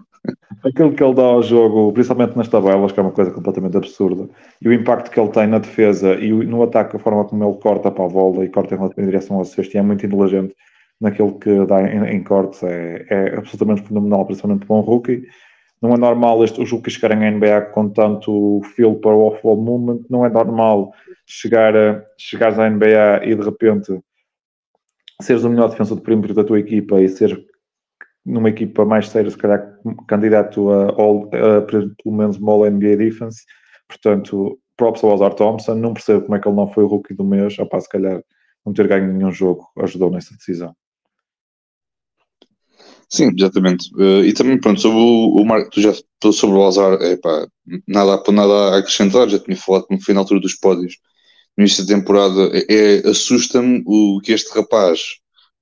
Aquilo que ele dá ao jogo, principalmente nas tabelas, que é uma coisa completamente absurda, e o impacto que ele tem na defesa e no ataque, a forma como ele corta para a bola e corta em direção ao sexto, é muito inteligente naquilo que dá em, em cortes é, é, absolutamente fenomenal, principalmente para um rookie. Não é normal este, os rookies chegarem à NBA com tanto feel para o off-ball movement, não é normal chegar a, chegares à NBA e de repente seres o melhor defensor de perímetro da tua equipa e seres numa equipa mais séria, se calhar candidato a, all, a, pelo menos uma All NBA Defense. Portanto, props ao Ozar Thompson. Não percebo como é que ele não foi o rookie do mês. Opá, se calhar não ter ganho nenhum jogo ajudou nessa decisão. Sim, exatamente. Uh, e também, pronto, sobre o, o Marco, tu já sobre o Azar, é pá, nada, nada a acrescentar, já tinha falado como foi na altura dos pódios no início da temporada, é, é assusta-me o que este rapaz,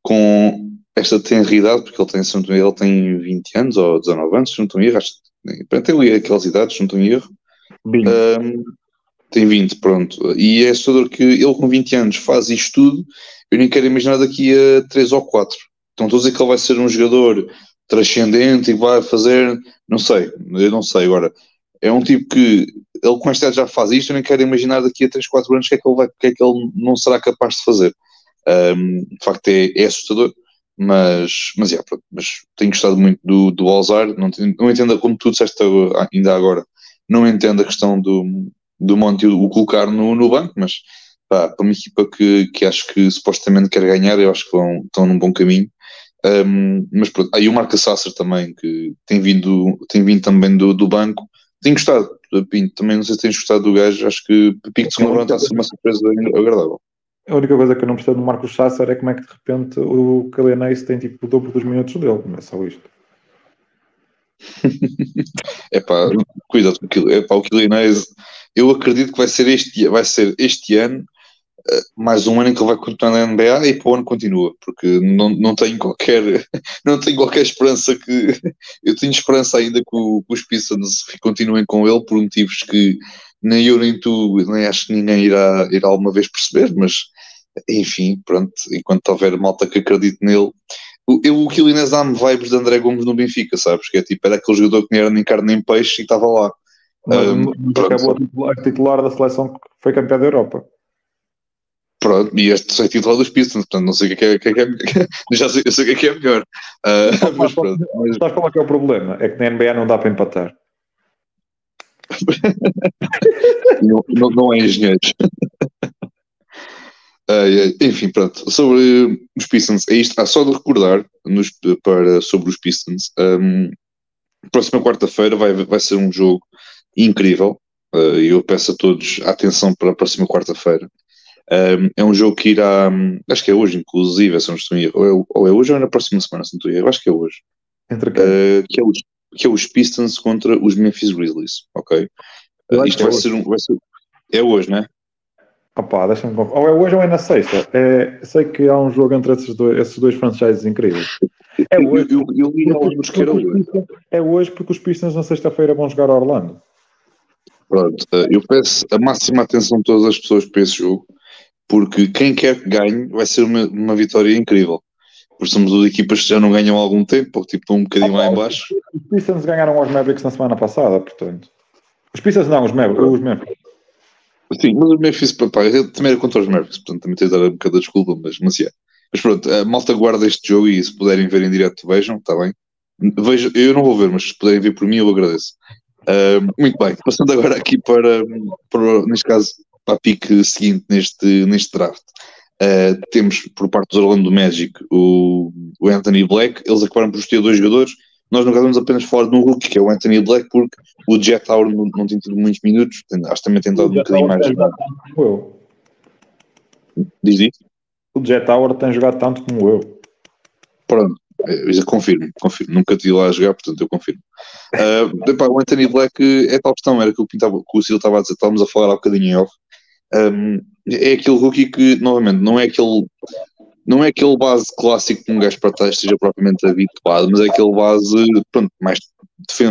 com esta tenridade, porque ele tem, se não ele tem 20 anos ou 19 anos, se não estou em erro, acho que tem aquelas idades, se não estou em erro. Um, tem 20, pronto. E é assustador que ele com 20 anos faz isto tudo, eu nem quero imaginar daqui a 3 ou 4. Então estou a dizer que ele vai ser um jogador transcendente e vai fazer, não sei, eu não sei agora. É um tipo que ele com esta já faz isto, eu nem quero imaginar daqui a 3, 4 anos o que é que ele, vai, que é que ele não será capaz de fazer. Um, de facto é, é assustador mas, mas, yeah, pronto, mas tenho gostado muito do, do Alzar, não, não entendo como tu disseste ainda agora, não entendo a questão do, do Monte o colocar no, no banco, mas pá, para uma equipa que, que acho que supostamente quer ganhar, eu acho que vão, estão num bom caminho. Um, mas pronto, aí o Marca Sasser também, que tem vindo, tem vindo também do, do banco, tenho gostado, Pinto, também não sei se tens gostado do gajo, acho que Pinto de segunda está a ser uma surpresa agradável. A única coisa que eu não percebo do Marcos Sasser é como é que de repente o Calianese tem tipo o dobro dos minutos dele, não é só isto. é pá, cuidado com aquilo. É pá, o Calianese, eu acredito que vai ser este, vai ser este ano mais um ano em que ele vai continuar na NBA e para o ano continua, porque não, não tenho qualquer não tenho qualquer esperança que eu tenho esperança ainda que, o, que os Pistons continuem com ele por motivos que nem eu nem tu, nem acho que ninguém irá, irá alguma vez perceber, mas enfim, pronto, enquanto houver malta que acredite nele. Eu, o Quilinés dá-me vibes de André Gomes no Benfica, sabes? Que é tipo, era aquele jogador que nem era nem carne nem peixe e estava lá. Mas, um, acabou a titular da seleção que foi campeão da Europa. Pronto, e este é titular dos Pistons, portanto não sei o que é, que é, que é já sei, sei o que é, que é melhor. Uh, mas, pronto. Mas... Sabes qual é que é o problema? É que na NBA não dá para empatar. não, não, não, é engenheiros. Uh, enfim, pronto. Sobre os Pistons, é isto. Ah, só de recordar nos, para, sobre os Pistons. Um, próxima quarta-feira vai, vai ser um jogo incrível. Uh, eu peço a todos atenção para a próxima quarta-feira. Um, é um jogo que irá. Acho que é hoje, inclusive, se não estou em erro. Ou é, ou é hoje ou é na próxima semana, se não estou em erro. Acho que é hoje. Entre uh, que é os que é os Pistons contra os Memphis Grizzlies, ok? Uh, isto vai, é ser um, vai ser É hoje, né? Opa, deixa-me Ou é hoje ou é na sexta. É, sei que há um jogo entre esses dois, esses dois franchises incríveis. É hoje. Eu, eu, eu li alguns que era hoje. É hoje porque os Pistons na sexta-feira vão jogar a Orlando. Pronto, eu peço a máxima atenção de todas as pessoas para esse jogo, porque quem quer que ganhe vai ser uma, uma vitória incrível porque somos duas equipas que já não ganham há algum tempo, ou tipo um bocadinho ah, lá em baixo. Os Pistons ganharam aos Mavericks na semana passada, portanto. Os Pistons não, os Mavericks. Os Mavericks. Sim, mas os Memphis, pá, eu também era contra os Mavericks, portanto também tenho de dar um bocado de desculpa, mas, mas yeah. Mas pronto, a malta guarda este jogo e se puderem ver em direto, vejam, está bem? Vejo, eu não vou ver, mas se puderem ver por mim, eu agradeço. Uh, muito bem, passando agora aqui para, para neste caso, para a pique seguinte neste, neste draft. Uh, temos por parte dos Orlando Magic o, o, Anthony Black, eles acabaram por escolher dois jogadores. Nós não vamos apenas falar de um rookie, que é o Anthony Black, porque o Jet Tower não, não tem tido muitos minutos, tem, acho que também tem dado um bocadinho mais. Eu. Diz isso? O Jet Tower tem jogado tanto como eu. Pronto, eu confirmo, confirmo. Nunca tive lá a jogar, portanto eu confirmo. Uh, epá, o Anthony Black é tal questão, era que o, que o Sil estava a dizer, estávamos a falar há bocadinho em off. Um, é aquele rookie que, novamente, não é aquele não é aquele base clássico que um gajo para trás esteja propriamente habituado, mas é aquele base pronto, mais,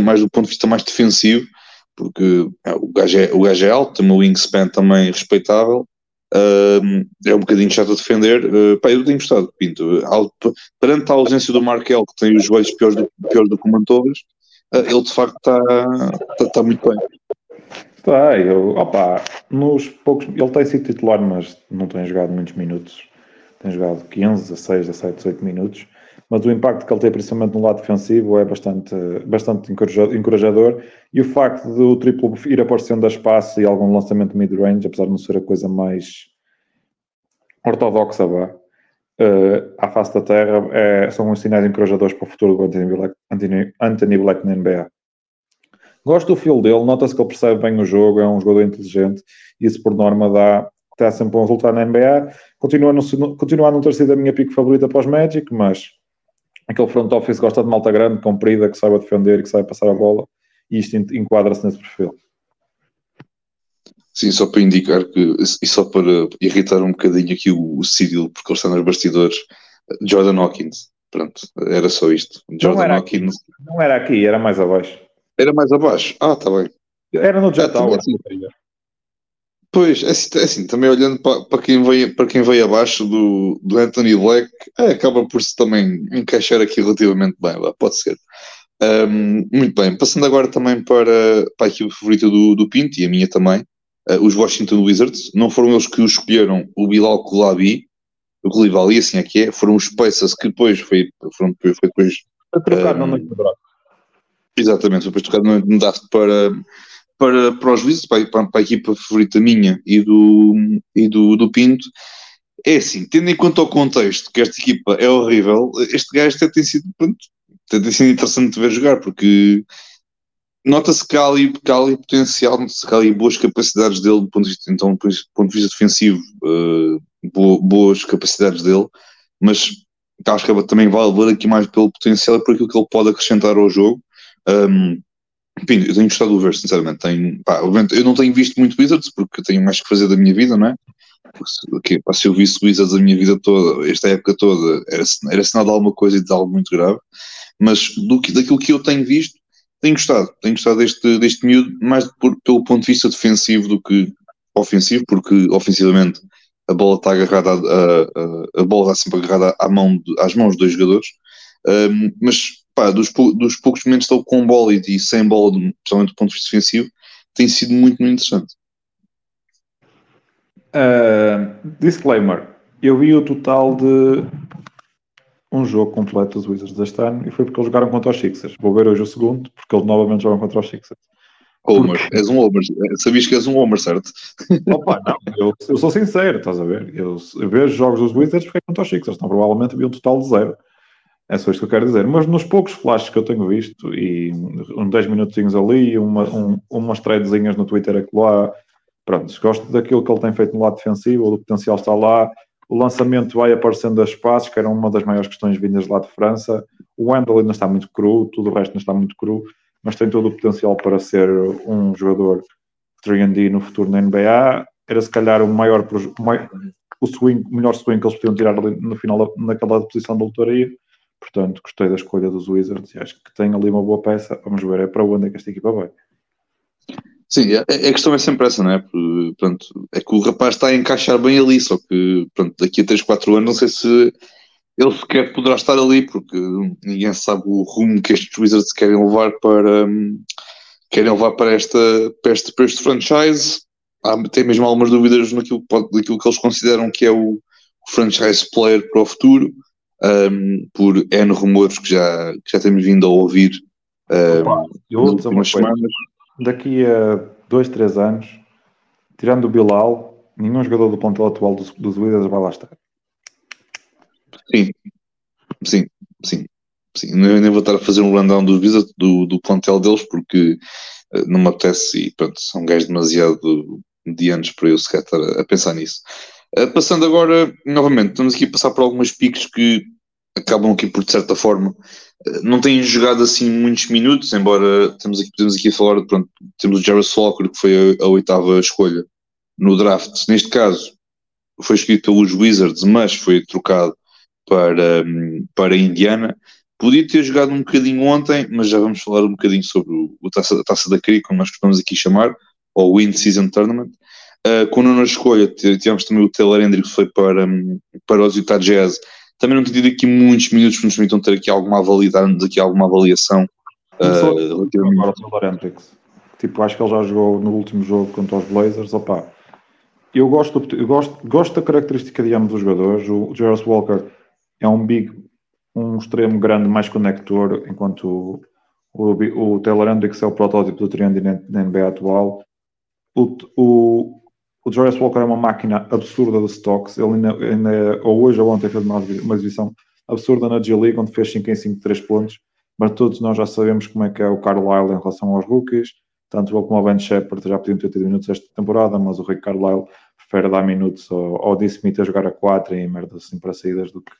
mais do ponto de vista mais defensivo, porque é, o, gajo é, o gajo é alto, tem uma wingspan também respeitável, é um bocadinho chato a defender. Uh, pá, eu tenho gostado, Pinto. Perante a ausência do Markel, que tem os joelhos piores do, piores do que o Mantovas, uh, ele de facto está tá, tá muito bem. Está, eu, opa, nos poucos, ele tem sido titular, mas não tem jogado muitos minutos. Tem jogado 15, 16, 17, 18 minutos. Mas o impacto que ele tem, principalmente no lado defensivo, é bastante, bastante encorajador. E o facto do triplo ir aparecendo a espaço e algum lançamento mid-range, apesar de não ser a coisa mais ortodoxa, vá, uh, à face da terra, é, são uns sinais encorajadores para o futuro do Anthony Black, Anthony, Anthony Black na NBA. Gosto do feel dele, nota-se que ele percebe bem o jogo, é um jogador inteligente e isso por norma dá, está sempre um resultado na NBA. Continua, no, continua a não ter sido a minha pico favorita para os Magic, mas aquele front office gosta de malta grande, comprida, que saiba defender e que saiba passar a bola e isto enquadra-se nesse perfil. Sim, só para indicar que, e só para irritar um bocadinho aqui o, o Cyril, porque ele está nos bastidores, Jordan Hawkins. Pronto, era só isto. Jordan não Hawkins. Aqui, não era aqui, era mais abaixo. Era mais abaixo? Ah, está bem. Era no Jet Tower. Assim, pois, é assim, é assim, também olhando para, para, quem veio, para quem veio abaixo do, do Anthony Black, é, acaba por se também encaixar aqui relativamente bem, pode ser. Um, muito bem, passando agora também para, para a equipe favorita do, do Pinto e a minha também, uh, os Washington Wizards. Não foram eles que o escolheram o Bilal Kulabi, o Koulibaly, assim é que é, foram os Pacers que depois foi, foram, foi depois. Foi trocado um, no draft. Exatamente, depois trocado no draft para, para, para os Wizards, para, para, a equipa favorita minha e do, e do, do Pinto. É assim, tendo em conta o contexto que esta equipa é horrível, este gajo até tem sido, pronto, tem sido interessante de ver jogar, porque nota-se que há ali, que há ali potencial, nota-se que há ali boas capacidades dele do ponto de vista, então, do ponto de vista defensivo, uh, boas capacidades dele, mas acho que também vale ver aqui mais pelo potencial e por aquilo que ele pode acrescentar ao jogo. Um, enfim, eu tenho gostado de ver, sinceramente. Tenho, pá, eu não tenho visto muito Wizards porque tenho mais que fazer da minha vida, não é? Porque, pá, se eu visse Wizards a minha vida toda, esta época toda, era, era sinal de alguma coisa e de algo muito grave. Mas do que, daquilo que eu tenho visto, tenho gostado. Tenho gostado deste, deste miúdo, mais por, pelo ponto de vista defensivo do que ofensivo, porque ofensivamente a bola está agarrada, a, a, a bola está sempre agarrada à mão às mãos dos dois jogadores. Um, mas pá, dos, dos poucos momentos que estou com bola e, e sem bola, principalmente do ponto de vista defensivo, tem sido muito, muito interessante. Uh, disclaimer: eu vi o total de um jogo completo dos Wizards deste ano e foi porque eles jogaram contra os Sixers. Vou ver hoje o segundo, porque eles novamente jogam contra os Sixers. Homer, porque... és um Homer, sabias que és um Homer, certo? Opa, não, eu, eu, sou sincero, estás a ver? Eu, eu vejo jogos dos Wizards porque é contra os Sixers, então provavelmente vi um total de zero. É só isto que eu quero dizer. Mas nos poucos flashes que eu tenho visto, e uns 10 minutinhos ali, uma, um, umas threadzinhas no Twitter aqui lá, pronto, gosto daquilo que ele tem feito no lado defensivo, o potencial está lá, o lançamento vai aparecendo a espaços, que era uma das maiores questões vindas lá de França. O Wendell ainda está muito cru, tudo o resto ainda está muito cru, mas tem todo o potencial para ser um jogador 3D no futuro na NBA. Era se calhar o maior, o swing, o melhor swing que eles podiam tirar ali no final, naquela posição da lotaria. Portanto, gostei da escolha dos Wizards e acho que tem ali uma boa peça. Vamos ver é para onde é que esta equipa vai. Sim, a, a questão é sempre essa, não é? Porque, pronto, é que o rapaz está a encaixar bem ali, só que pronto, daqui a 3, 4 anos não sei se ele sequer poderá estar ali, porque ninguém sabe o rumo que estes Wizards querem levar para querem levar para, esta, para, este, para este franchise. Há, tem mesmo algumas dúvidas naquilo, daquilo que eles consideram que é o franchise player para o futuro, um, por N rumores que já, que já temos vindo a ouvir um, Opa, eu nas últimas semanas daqui a dois, três anos, tirando o Bilal, nenhum jogador do plantel atual dos, dos Wizards vai lá estar. Sim, sim, sim. sim. Eu nem vou estar a fazer um rundown dos Wizards, do, do plantel deles, porque uh, não me apetece e pronto, são gajos demasiado de anos para eu sequer estar a pensar nisso. Uh, passando agora, novamente, estamos aqui a passar por algumas piques que acabam aqui por, de certa forma, não têm jogado assim muitos minutos, embora temos aqui, temos aqui falar, pronto, temos o Jarvis Walker, que foi a, a, oitava escolha no draft. Neste caso, foi escolhido pelos Wizards, mas foi trocado para, para a Indiana. Podia ter jogado um bocadinho ontem, mas já vamos falar um bocadinho sobre o, o taça, a taça da CRI, como nós costumamos aqui chamar, ou Wind Season Tournament. Uh, com a nona escolha, tivemos também o Taylor Hendricks, que foi para, para os Utah Jazz, também não tenho tido aqui muitos minutos que nos permitam ter aqui alguma avaliação, aqui alguma avaliação. Uh, agora Tipo, acho que ele já jogou no último jogo contra os Blazers. Opa, eu gosto, eu gosto, gosto da característica de ambos os jogadores. O Jarvis Walker é um big, um extremo grande, mais conector, enquanto o, o, o Taylor Hendricks é o protótipo do triângulo na NBA atual. O, o, o Joyce Walker é uma máquina absurda de stocks. Ele ainda, ainda ou hoje ou ontem fez uma, uma exibição absurda na G-League, onde fez 5 em 5 3 pontos. Mas todos nós já sabemos como é que é o Carlisle em relação aos rookies. Tanto ele como o Ben Shepard já ter tido minutos esta temporada, mas o Rick Carlisle prefere dar minutos ao, ao Smith a jogar a 4 e merda assim para saídas do que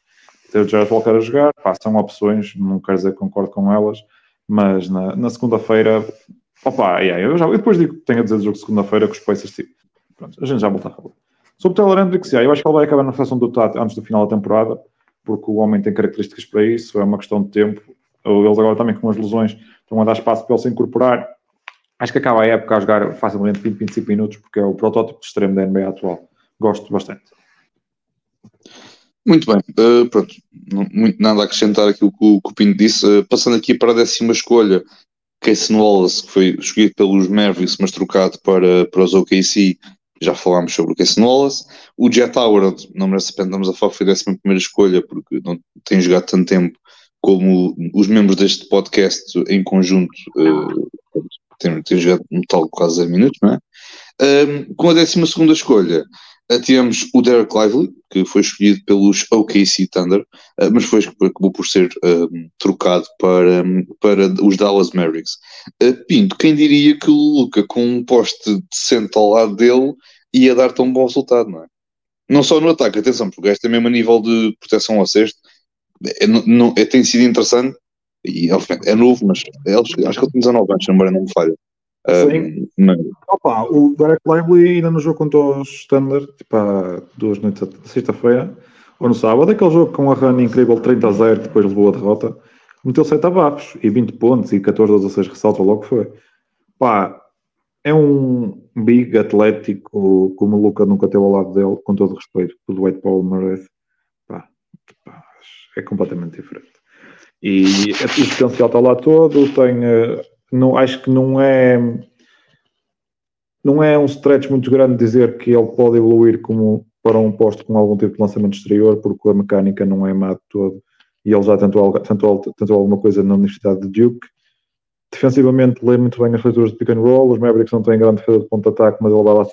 ter o Jared Walker a jogar. Pá, são opções, não quero dizer que concordo com elas, mas na, na segunda-feira, opa, yeah, eu, já, eu depois digo que tenho a dizer do jogo de segunda-feira que os Pacers pronto, a gente já volta a falar. Sobre o Taylor Hendricks, eu acho que ele vai acabar na seleção do TAT antes do final da temporada, porque o homem tem características para isso, é uma questão de tempo. Eles agora também com as lesões estão a dar espaço para ele se incorporar. Acho que acaba a época a jogar facilmente 20, 25 minutos, porque é o protótipo de extremo da NBA atual. Gosto bastante. Muito bem, uh, pronto, não, muito nada a acrescentar aqui o que o, que o Pinto disse. Uh, passando aqui para a décima escolha, Casey Wallace, que foi escolhido pelos Mavericks, mas trocado para, para os OKC, já falámos sobre o Casey Wallace. O Jet Howard, não merece a pena estamos a falar, foi a décima primeira escolha, porque não tem jogado tanto tempo como os membros deste podcast em conjunto uh, têm, têm jogado um tal quase 10 minutos, não é? com a décima segunda escolha, Tivemos o Derek Lively, que foi escolhido pelos OKC Thunder, eh, mas foi, acabou por ser um, ehm, trocado para, para os Dallas Mavericks. Eh, Pinto, quem diria que o Luca, com um poste decente ao lado dele, ia dar tão bom resultado, não é? Não só no ataque, atenção, porque este é mesmo a nível de proteção ao cesto, é, não, é, tem sido interessante, e é novo, mas é, acho que ele tem 19 anos, não me falha. Sim. mas... Opa, o Derek Lively ainda no jogo contra os Standard, tipo há duas noites, sexta-feira, ou no sábado, aquele jogo com a run incrível 30 a 0, depois levou a derrota, meteu 7 abafos e 20 pontos e 14 ou 16 ressaltos, logo foi. Pá, é um big atlético como o Luca nunca teve ao lado dele, com todo o respeito, o Dwight Paul merece. Pá, pá, é completamente diferente. E o potencial está lá todo, tem eh, não, acho que não é não é um stretch muito grande dizer que ele pode evoluir como para um posto com algum tipo de lançamento exterior, porque a mecânica não é má de todo. E ele já tentou, tentou, tentou alguma coisa na Universidade de Duke. Defensivamente, lê muito bem as leituras de pick and roll. Os Mavericks não têm grande defesa de ponto de ataque, mas ele vai lá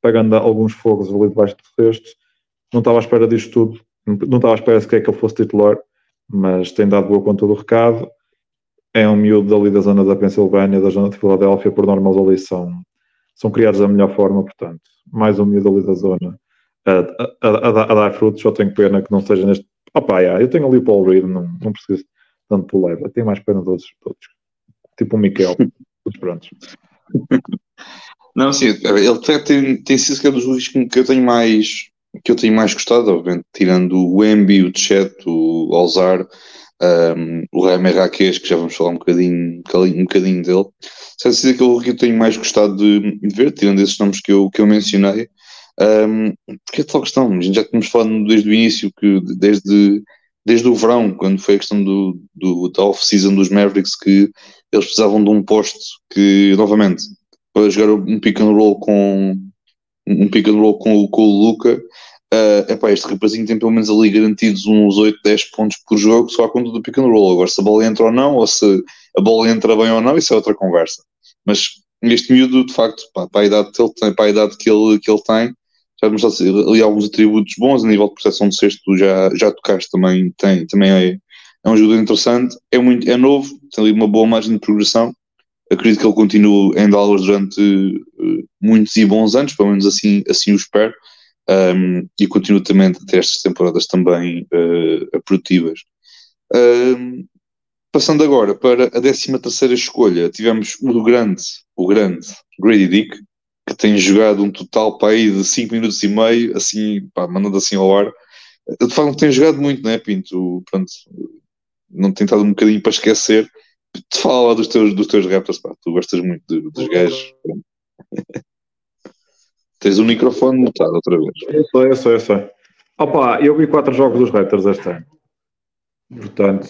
pagando alguns fogos ali debaixo do cesto. Não estava à espera disto tudo. Não estava à espera sequer que ele fosse titular, mas tem dado boa conta do recado é um miúdo dali da zona da Pensilvânia, da zona de Filadélfia, por norma os ali são, são criados da melhor forma, portanto, mais um miúdo ali da zona a, a, a, a, dar frutos, só tenho pena que não esteja neste. Opa, yeah, eu tenho ali o Paul Reed, não, não preciso tanto por leva, tenho mais pena dos outros, tipo o Miquel, todos prontos. Não, sim, ele tem, tem sido que é dos rookies que eu tenho mais que eu tenho mais gostado, obviamente, tirando o Embi, o Chet, o Alzar, um, o Remy Raquez, que já vamos falar um bocadinho, um bocadinho dele. Sem dizer que eu tenho mais gostado de, de, ver, tirando esses nomes que eu, que eu mencionei, um, porque é tal questão, a gente já tínhamos falado desde o início, que desde, desde o verão, quando foi a questão do, do da off-season dos Mavericks, que eles precisavam de um posto que, novamente, para jogar um pick and roll com um pick and roll com, com o Luca, Uh, epá, este rapazinho tem pelo menos ali garantidos uns 8, 10 pontos por jogo só a conta do pick and roll. Agora, se a bola entra ou não, ou se a bola entra bem ou não, isso é outra conversa. Mas este miúdo, de facto, pá, para, a idade que ele tem, para a idade que ele, que ele tem, já vemos ali alguns atributos bons a nível de proteção de sexto, já, já tocaste também, tem, também é, é um jogador interessante, é, muito, é novo, tem ali uma boa margem de progressão. Acredito que ele continue em Dallas durante uh, muitos e bons anos, pelo menos assim, assim o espero um, e continua também a ter estas temporadas também uh, produtivas. Um, passando agora para a 13 terceira escolha, tivemos o grande, o grande Grady Dick, que tem jogado um total para aí de 5 minutos e meio, assim, pá, mandando assim ao ar. De facto, tem jogado muito, não é, Pinto? Pronto, não tem estado um bocadinho para esquecer. Te fala dos teus, dos teus Raptors, pá, tu gostas muito de, dos gajos. Tens o microfone mutado outra vez. Eu sei, eu sei, eu sei. Opa, eu vi quatro jogos dos Raptors este ano. Portanto,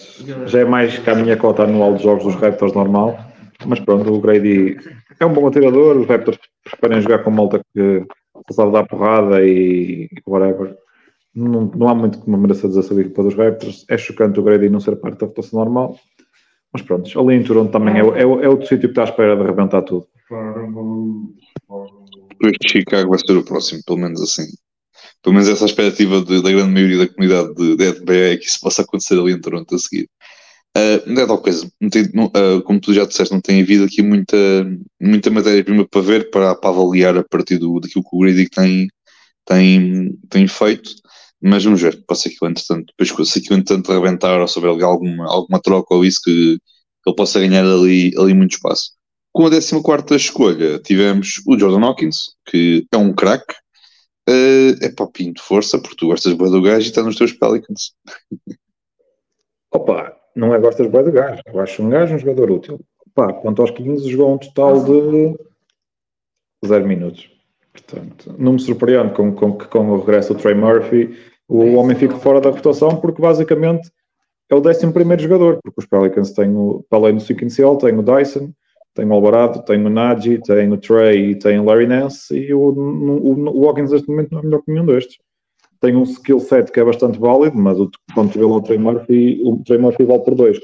já é mais que a minha cota anual de jogos dos Raptors normal. Mas pronto, o Grady é um bom atirador. Os Raptors preferem jogar com malta que sabe dar porrada e whatever. Não, não há muito que me mereça dizer sobre a equipa dos Raptors. É chocante o Grady não ser parte da votação normal. Mas pronto, ali em Toronto também é, é, é outro sítio que está à espera de arrebentar tudo este Chicago vai ser o próximo, pelo menos assim. Pelo menos essa expectativa de, da grande maioria da comunidade de, de NBA é que isso possa acontecer ali em Toronto a seguir. Uh, não é tal coisa, tem, não, uh, como tu já disseste, não tem havido aqui muita, muita matéria-prima para ver, para, para avaliar a partir do, daquilo que o Grady tem, tem, tem feito, mas vamos ver, pode ser que eu, entretanto, depois se aquilo entretanto arrebentar ou souber alguma, alguma troca ou isso que ele possa ganhar ali, ali muito espaço. Com a 14 escolha tivemos o Jordan Hawkins, que é um craque. Uh, é para pinto força, porque tu gostas bem do gajo e está nos teus Pelicans. Opa, não é gostas bem do gajo. Eu acho um gajo um jogador útil. Opa, quanto aos 15, jogou um total de 0 minutos. Portanto, não me surpreendo com, com que com o regresso do Trey Murphy o homem fique fora da rotação, porque basicamente é o 11 jogador, porque os Pelicans têm, o, para além do 5 inicial, tem o Dyson, tem o Alvarado, tem o Nagy, tem o Trey e tem o Larry Nance, e o, o, o Hawkins neste momento não é melhor que nenhum destes. Tem um skill set que é bastante válido, mas o, quando tu vê lá o Trey Murphy, o Trey Murphy vale por 2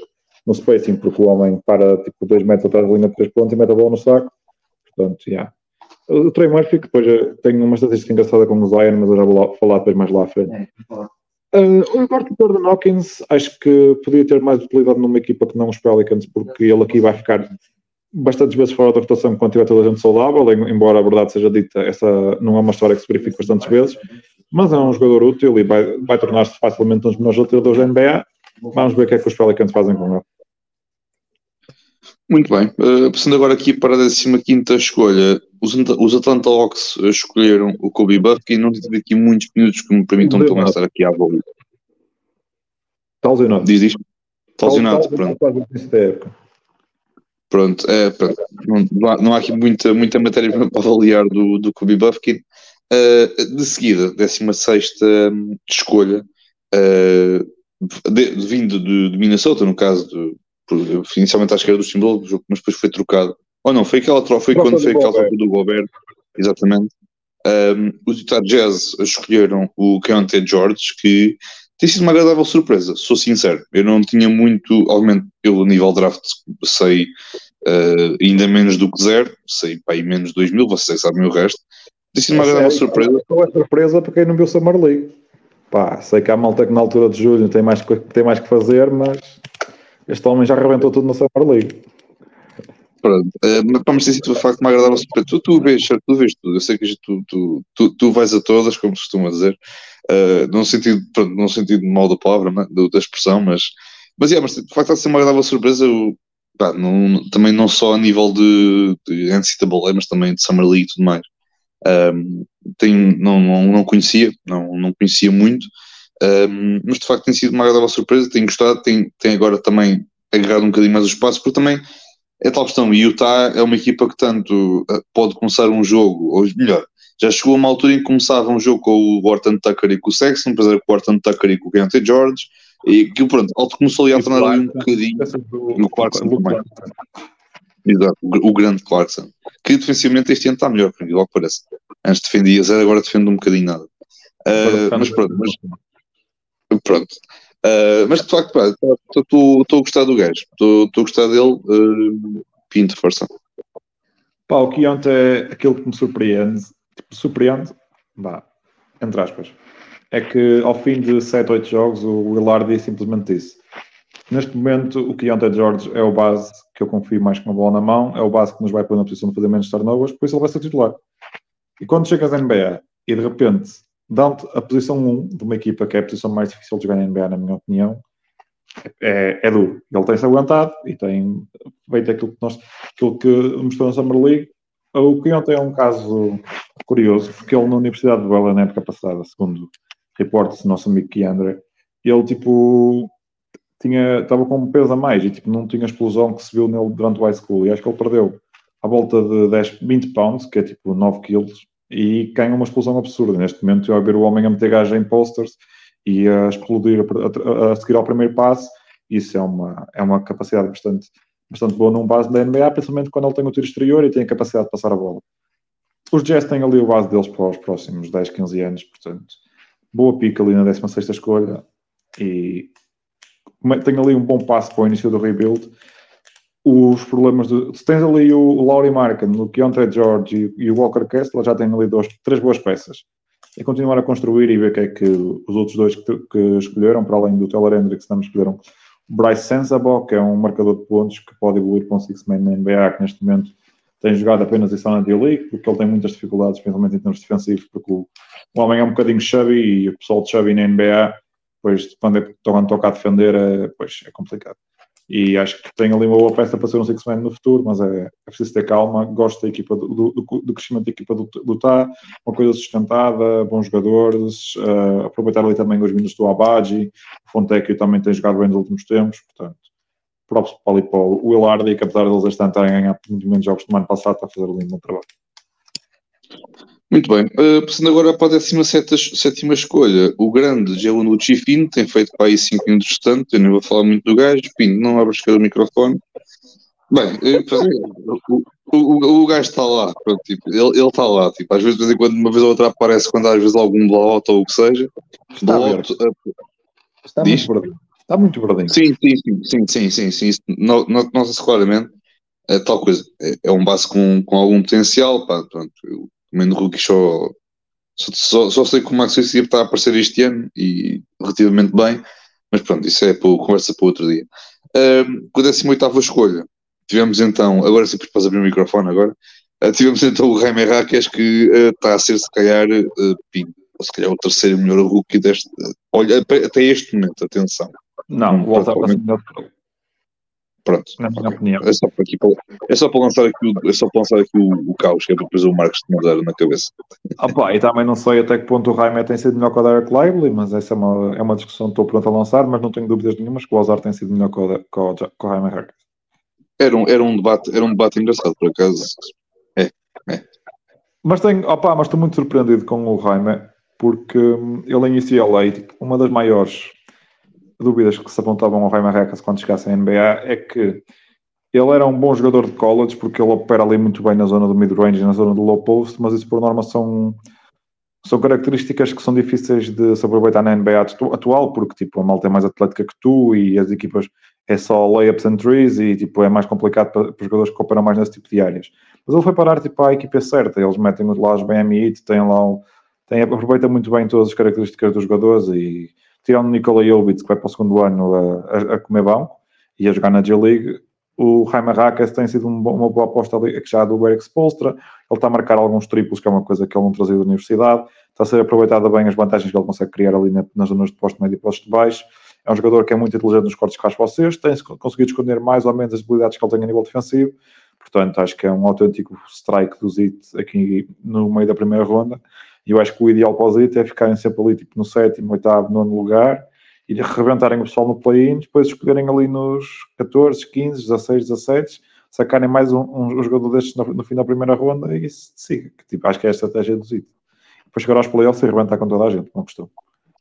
no spacing, porque o homem para tipo 2 metros atrás da linha de 3 pontos e mete a bola no saco. Portanto, já. Yeah. O Trey Murphy, que depois eh, tem uma estatística engraçada com o Zion, mas eu já vou falar depois mais lá à frente. É, Uh, o quarto Gordon Hawkins acho que podia ter mais utilidade numa equipa que não os Pelicans, porque ele aqui vai ficar bastantes vezes fora da rotação quando tiver toda a gente saudável, embora a verdade seja dita, essa não é uma história que se verifica bastantes vezes, mas é um jogador útil e vai, vai tornar-se facilmente um dos melhores atiradores da NBA. Vamos ver o que é que os Pelicans fazem com ele. Muito bem. Uh, passando agora aqui para a 15 escolha, os, os Atlanta Hawks escolheram o Kobe Buff e não tive aqui muitos minutos que me permitam menos estar aqui à bola. Está lesionado. Diz isto? Está lesionado, pronto. Pronto, é, pronto. Não, há, não, há, aqui muita, muita matéria para avaliar do, do Kobe Buffkin. Uh, de seguida, 16 hum, escolha, uh, de, vindo de, de, Minnesota, no caso de, inicialmente acho que era do símbolo, mas depois foi trocado. Ou não, foi aquela troca, foi quando foi aquela troca do Gobert, exatamente. Um, os Utah Jazz escolheram o Keontae George, que tem sido uma agradável surpresa, sou sincero. Eu não tinha muito, obviamente, pelo nível draft, sei uh, ainda menos do que zero, sei para aí menos de 2 mil, vocês sabem o resto. Tem sido uma agradável é, surpresa. Não é surpresa para quem não viu o Summer League. Pá, sei que há malta que na altura de julho tem mais, tem mais que fazer, mas este homem já arrebentou tudo na Summer League. Pronto, uh, me ter sido de facto uma agradável surpresa. Tu, tu vês, tu vês tudo. Eu sei que tu, tu, tu, tu vais a todas, como se costuma dizer, uh, num sentido, pronto, num sentido mal da palavra, da expressão, mas, mas, yeah, mas de facto está a ser uma agradável surpresa. Eu, pá, não, também não só a nível de, de NCAA, mas também de Summer League e tudo mais. Um, tenho, não, não, não conhecia, não, não conhecia muito, um, mas de facto tem sido uma agradável surpresa, tenho gostado, tem, tem agora também agarrado um bocadinho mais o espaço, porque também é tal questão, e Utah é uma equipa que tanto eh, pode começar um jogo, ou melhor, já chegou a uma altura em que começava um jogo com o Orton Tucker e com o Sexton, depois era com o Orton Tucker e com o Keontae George, e que pronto, alto começou ali a tornar ali um bocadinho, e o Clarkson também. Exato, o grande Clarkson, que defensivamente este ano está melhor, porque que parece. Antes defendia zero, agora defende um bocadinho nada. Uh, mas pronto, mas, Pronto. Uh, mas de facto, estou a gostar do gajo. Estou a gostar dele. Uh, pinto, força. Pá, o Keonte é aquilo que me surpreende. Surpreende, vá, entre aspas. É que ao fim de 7, 8 jogos, o Willard simplesmente disse: Neste momento, o Keontae George é o base que eu confio mais com a bola na mão, é o base que nos vai pôr na posição de fazer menos turnovers, por isso ele vai ser titular. E quando chegas à NBA e de repente dão-te a posição 1 de uma equipa que é a posição mais difícil de jogar na NBA, na minha opinião, é, é duro. Ele tem-se aguentado e tem feito aquilo que, nós, aquilo que mostrou na Summer League. O Quionte é um caso curioso, porque ele na Universidade de Bela, na época passada, segundo reportes do nosso amigo Keandre, ele tipo tinha, estava com um peso a mais e tipo, não tinha a explosão que se viu nele durante o high school. E acho que ele perdeu à volta de 10, 20 pounds, que é tipo 9 quilos, e ganha uma explosão absurda. Neste momento, eu a ver o homem a meter gaja em posters e a explodir a, a, a, seguir ao primeiro passo, isso é uma, é uma capacidade bastante, bastante boa num base da NBA, principalmente quando ele tem o tiro exterior e tem a capacidade de passar a bola. Os Jazz têm ali o base deles para os próximos 10, 15 anos, portanto, boa pica ali na 16 escolha e tem ali um bom passo para o início do rebuild os problemas de. Se tens ali o Laurie Markin, o Keontae George e, o Walker Kessler, já têm ali dois, três boas peças. É continuar a construir e ver o que é que os outros dois que, que escolheram, para além do Taylor Hendricks, também escolheram Bryce Sensabo, que é um marcador de pontos que pode evoluir para um six-man na NBA, que neste momento tem jogado apenas em Sana League, porque ele tem muitas dificuldades, principalmente em termos defensivos, porque o, homem é um bocadinho chubby e o pessoal de chubby na NBA, pois quando, é, quando toca a defender, é, pois, é complicado. E acho que tem ali uma boa peça para ser um six-man no futuro, mas é, é, preciso ter calma. Gosto da equipa, do, do, do crescimento da equipa do, do Tá, uma coisa sustentada, bons jogadores, uh, aproveitar ali também os vindos do Abadji, o Fontecchio também tem jogado bem nos últimos tempos, portanto, próprio para ali para o Willardi, que apesar deles estarem a ganhar muito menos jogos do ano passado, está a fazer ali um bom trabalho. Muito bem. Uh, passando agora para a 17 sétima escolha. O grande Gianluigi Fino tem feito para aí 5 minutos restantes. Eu não vou falar muito do gajo. Fino, não abres o microfone. Bem, o, o, o, gajo está lá. Pronto, tipo, ele, ele está lá. Tipo, às vezes, de vez em quando, uma vez ou outra aparece quando às vezes algum blowout ou o que seja. Está, blowout, uh, está muito verdinho. Está muito verdinho. Sim, sim, sim, sim, sim, sim. sim. Nota-se claramente. É tal coisa. É, é um base com, com algum potencial. Pá, pronto, eu, no rookie só, só, só sei que o Max Wilson está a aparecer este ano e relativamente bem, mas pronto, isso é para, conversa para outro dia. Um, com a 18 escolha, tivemos então, agora sim, para abrir o microfone agora, uh, tivemos então o Jaime Raques que uh, está a ser se calhar uh, pin, ou se calhar o terceiro melhor rookie deste, olha, até este momento, atenção. Não, o Walter está melhor que Pronto. Na minha okay. opinião. É só, para aqui, é só para lançar aqui, o, é só para lançar aqui o, o caos, que é para depois o Marcos te mandar na cabeça. Opa, e também não sei até que ponto o Raimé tem sido melhor que o Derek Lively, mas essa é uma, é uma discussão que estou pronto a lançar, mas não tenho dúvidas nenhumas que o Ozar tem sido melhor que o, que o, que o Hackers. Era um, era, um debate, era um debate engraçado, por acaso. É, é. Mas, tenho, opa, mas estou muito surpreendido com o Raimé, porque hum, ele em UCLA, tipo, uma das maiores dúvidas que se apontavam ao Ray Marrecas quando chegasse à NBA é que ele era um bom jogador de college porque ele opera ali muito bem na zona do mid-range na zona do low post, mas isso por norma são, são características que são difíceis de se aproveitar na NBA atual, porque tipo, a malta é mais atlética que tu e as equipas é só layups and trees e tipo, é mais complicado para, para os jogadores que operam mais nesse tipo de áreas. Mas ele foi parar tipo, à equipa certa, eles metem lá os BMI, têm lá um, aproveita muito bem todas as características dos jogadores e tirando Nikola Jovic, que vai para o segundo ano a, a, a comer banco e a jogar na G-League, o Jaime Rackes tem sido um, uma boa aposta ali, que já do Eric Spolstra. Ele está a marcar alguns triplos, que é uma coisa que ele não trazia da universidade. Está a ser aproveitada bem as vantagens que ele consegue criar ali na, nas zonas de posto médio e posto baixo. É um jogador que é muito inteligente nos cortes que faz vocês, tem conseguido esconder mais ou menos as habilidades que ele tem a nível defensivo. Portanto, acho que é um autêntico strike do Zit aqui no meio da primeira ronda. E eu acho que o ideal para os Elite é ficarem sempre ali tipo, no sétimo, oitavo, nono lugar e arrebentarem o pessoal no play-in, depois escolherem ali nos 14, 15, 16, 17, sacarem mais um, um jogador destes no, no, fim da primeira ronda e isso siga. Tipo, acho que é a estratégia do Zito. Depois chegar aos playoffs e arrebentar com toda a gente, não costumo.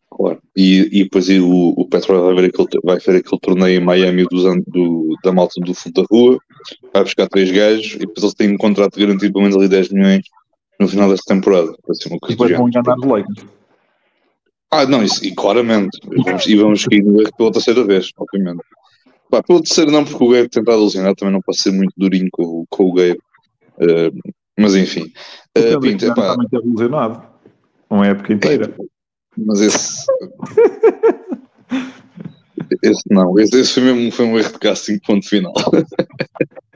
Claro, e, e depois e o, o vai ver, aquele, vai ver aquele torneio em Miami do, do, da malta do fundo da rua, vai buscar três gajos e depois eles têm um contrato garantido pelo menos ali 10 milhões no final desta temporada. Ser uma coisa e depois vão enganar os Lakers. Ah, não, isso, e claramente. E vamos, e vamos cair no erro pela terceira vez, obviamente. Pá, pela terceira não, porque o Gabe tentar ilusionar também não pode ser muito durinho com, com o Gabe. Uh, mas enfim. Uh, Pinto, é pá. Também. Uma época inteira. É, mas esse. esse não, esse, esse foi mesmo foi um erro de casting, ponto final.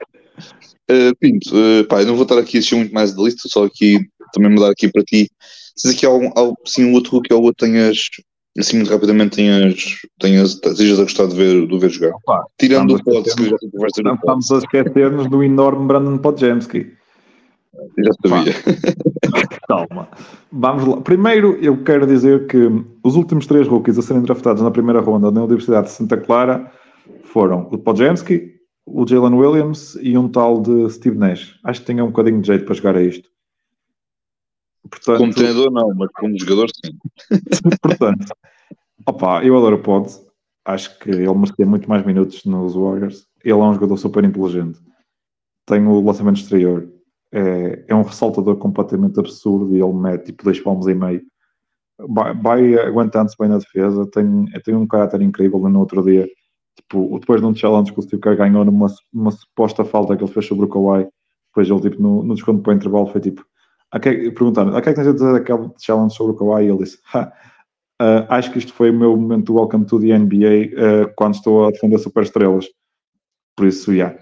Uh, Pinto, uh, pá, eu não vou estar aqui a assistir muito mais da lista, só aqui também mudar aqui para ti. Se aqui há algum, sim, um outro que ou outro tenhas, assim, muito rapidamente tenhas, tenhas, estejas a gostar de ver, de ver jogar. Opa, Tirando o Pods, que já conversa Não estamos a esquecer-nos do enorme Brandon Podjemski. Já sabia. Calma. Vamos lá. Primeiro, eu quero dizer que os últimos três rookies a serem draftados na primeira ronda na Universidade de Santa Clara foram o Podjemski, o Jalen Williams e um tal de Steve Nash. Acho que tinha um bocadinho de jeito para jogar a isto. Portanto, como treinador não, mas como jogador sim. portanto, opa, eu adoro o Pod. Acho que ele merecia muito mais minutos nos Warriors. Ele é um jogador super inteligente. Tem o lançamento exterior. É, é um ressaltador completamente absurdo e ele mete tipo dois palmos e meio. Vai, vai aguentando-se bem na defesa. Tem, tem um caráter incrível. No outro dia tipo, depois de um challenge que o Steve Kerr ganhou numa, suposta falta que ele fez sobre o Kawhi, depois ele, tipo, no, no desconto para o intervalo, foi tipo, a que, perguntaram, a que é que tens a dizer daquele challenge sobre o Kawhi? E ele disse, uh, acho que isto foi o meu momento welcome to the NBA uh, quando estou a defender superestrelas. Por isso, yeah.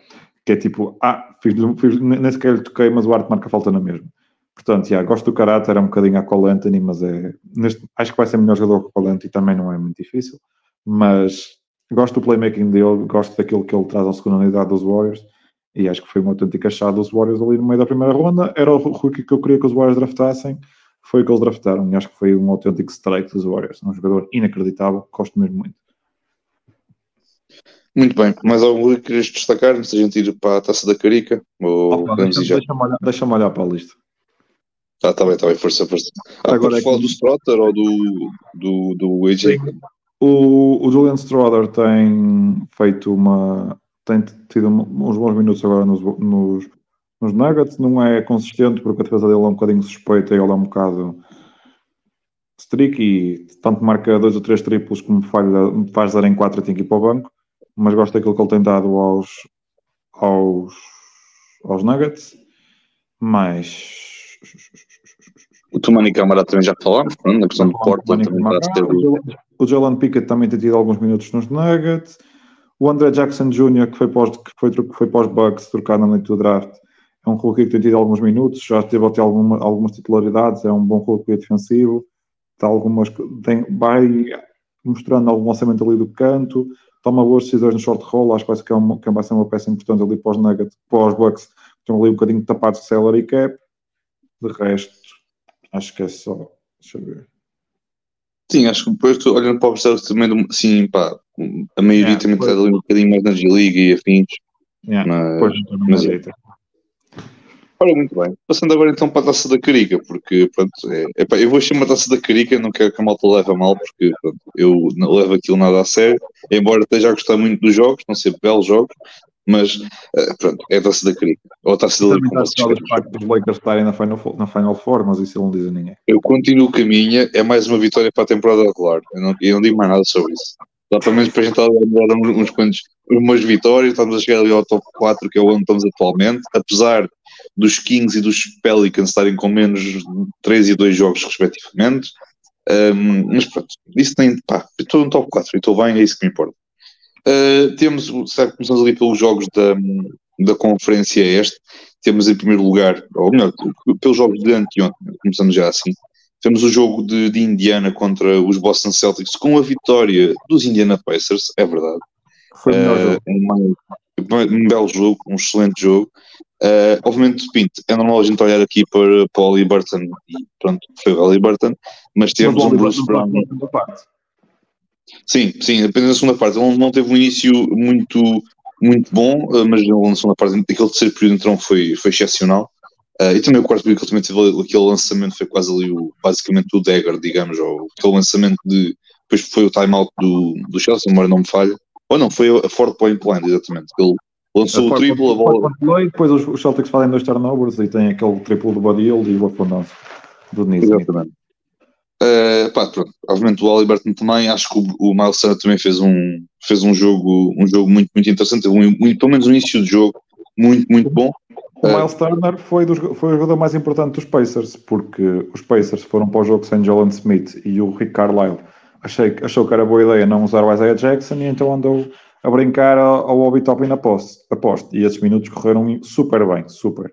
Que é tipo, ah, fiz, fiz, nem sequer lhe toquei, mas o arte marca falta na mesma. Portanto, yeah, gosto do caráter, é um bocadinho a Cole Anthony, mas é, neste, acho que vai ser melhor jogador que o Cole Anthony, também não é muito difícil, mas gosto do playmaking dele, gosto daquilo que ele traz à segunda unidade dos Warriors e acho que foi uma autêntica achado dos Warriors ali no meio da primeira ronda. Era o rookie que eu queria que os Warriors draftassem, foi o que eles draftaram e acho que foi um autêntico strike dos Warriors. Um jogador inacreditável, gosto mesmo muito. Muito bem, mais algum que querias destacar antes a gente ir para a taça da Carica? Ou Opa, deixa-me deixa olhar, deixa olhar para a lista. Ah, está bem, está bem, força, força. Ah, Agora é falar do Strotter ou do, do, do AJ? O, o Julian Strother tem feito uma. tem tido uns bons minutos agora nos, nos, nos Nuggets. Não é consistente porque a defesa dele é um bocadinho suspeita e ele é um bocado streak e tanto marca dois ou três triplos como me faz dar em quatro e tem que ir para o banco. Mas gosto daquilo que ele tem dado aos, aos, aos Nuggets. Mas o Tumani Camara também já falámos, na questão do Porto também O Jalen Pickett também tem tido alguns minutos nos Nuggets. O André Jackson Jr., que foi para os, que foi, que foi para os Bucks, trocado na noite do draft, é um rookie que tem tido alguns minutos, já teve até alguma, algumas titularidades, é um bom rookie defensivo, está algumas, tem, vai mostrando algum lançamento ali do canto, toma boas decisões no short roll, acho que vai ser, que é uma, que vai ser uma peça importante ali para os Nuggets, para os Bucks, estão ali um bocadinho tapados de salary cap, de resto, Acho que é só. Deixa eu ver. Sim, acho que depois olhando para o Barcelos também, sim, pá, a maioria yeah, também está ali um bocadinho mais na G-League e afins. Yeah, mas, mas é. Ora, muito bem. Passando agora então para a taça da Carica, porque pronto, é, é pá, eu vou chamar a taça da Carica, não quero que a malta leve a mal, porque pronto, eu não levo aquilo nada a sério, embora esteja a gostar muito dos jogos, não ser belos jogos, mas uh, pronto, é a taça da Carica. Ou a taça da Liga. o facto dos Lakers estarem na Final, na final Four, mas isso não diz a ninguém. Eu continuo a minha, é mais uma vitória para a temporada regular. Eu não, eu não digo mais nada sobre isso. Dá para menos para a gente estar a demorar uns, uns quantos, umas vitórias, estamos a chegar ali ao top 4, que é onde estamos atualmente, apesar dos Kings e dos Pelicans estarem com menos 3 e 2 jogos respectivamente. Um, mas pronto, isso tem, pá, estou no top 4 e estou bem, é isso que me importa. Uh, temos, sabe, começamos ali pelos jogos da, da Conferência Este. Temos em primeiro lugar, ou melhor, pelos jogos de anteontem, começamos já assim. Temos o jogo de, de, Indiana contra os Boston Celtics com a vitória dos Indiana Pacers, é verdade. Foi uh, um, um, belo jogo, um excelente jogo. Uh, obviamente, Pinto, é normal a gente olhar aqui para, para o Burton e pronto, foi o Burton, mas temos mas um Bruce Brown. Sim, sim, apenas na segunda parte. Ele não teve um início muito, muito bom, eh, mas na segunda parte, aquele terceiro período então foi, foi excepcional. Uh, e também o quarto período que ele também teve aquele lançamento foi quase ali o, basicamente o dagger, digamos, ou aquele lançamento de. Depois foi o timeout do, do Chelsea, embora não me falha. Ou não, foi a Ford Point Plan, exatamente. Ele lançou o triplo, a bola. Play, depois os, Celtics fazem dois turnovers e tem aquele triplo do Body e o afundado do Nice. Exatamente. Uh, pá, pronto. Obviamente o Aliberton também, acho que o, o Miles Turner também fez um, fez um jogo, um jogo muito, muito interessante, um, um, pelo menos um início de jogo muito, muito bom. O Miles Turner foi, dos, foi o jogador mais importante dos Pacers, porque os Pacers foram para o jogo sem Jalen Smith e o Rick Carlisle achei, achou que era boa ideia não usar o Isaiah Jackson e então andou a brincar ao, ao Obi Toppin na poste, E esses minutos correram super bem, super.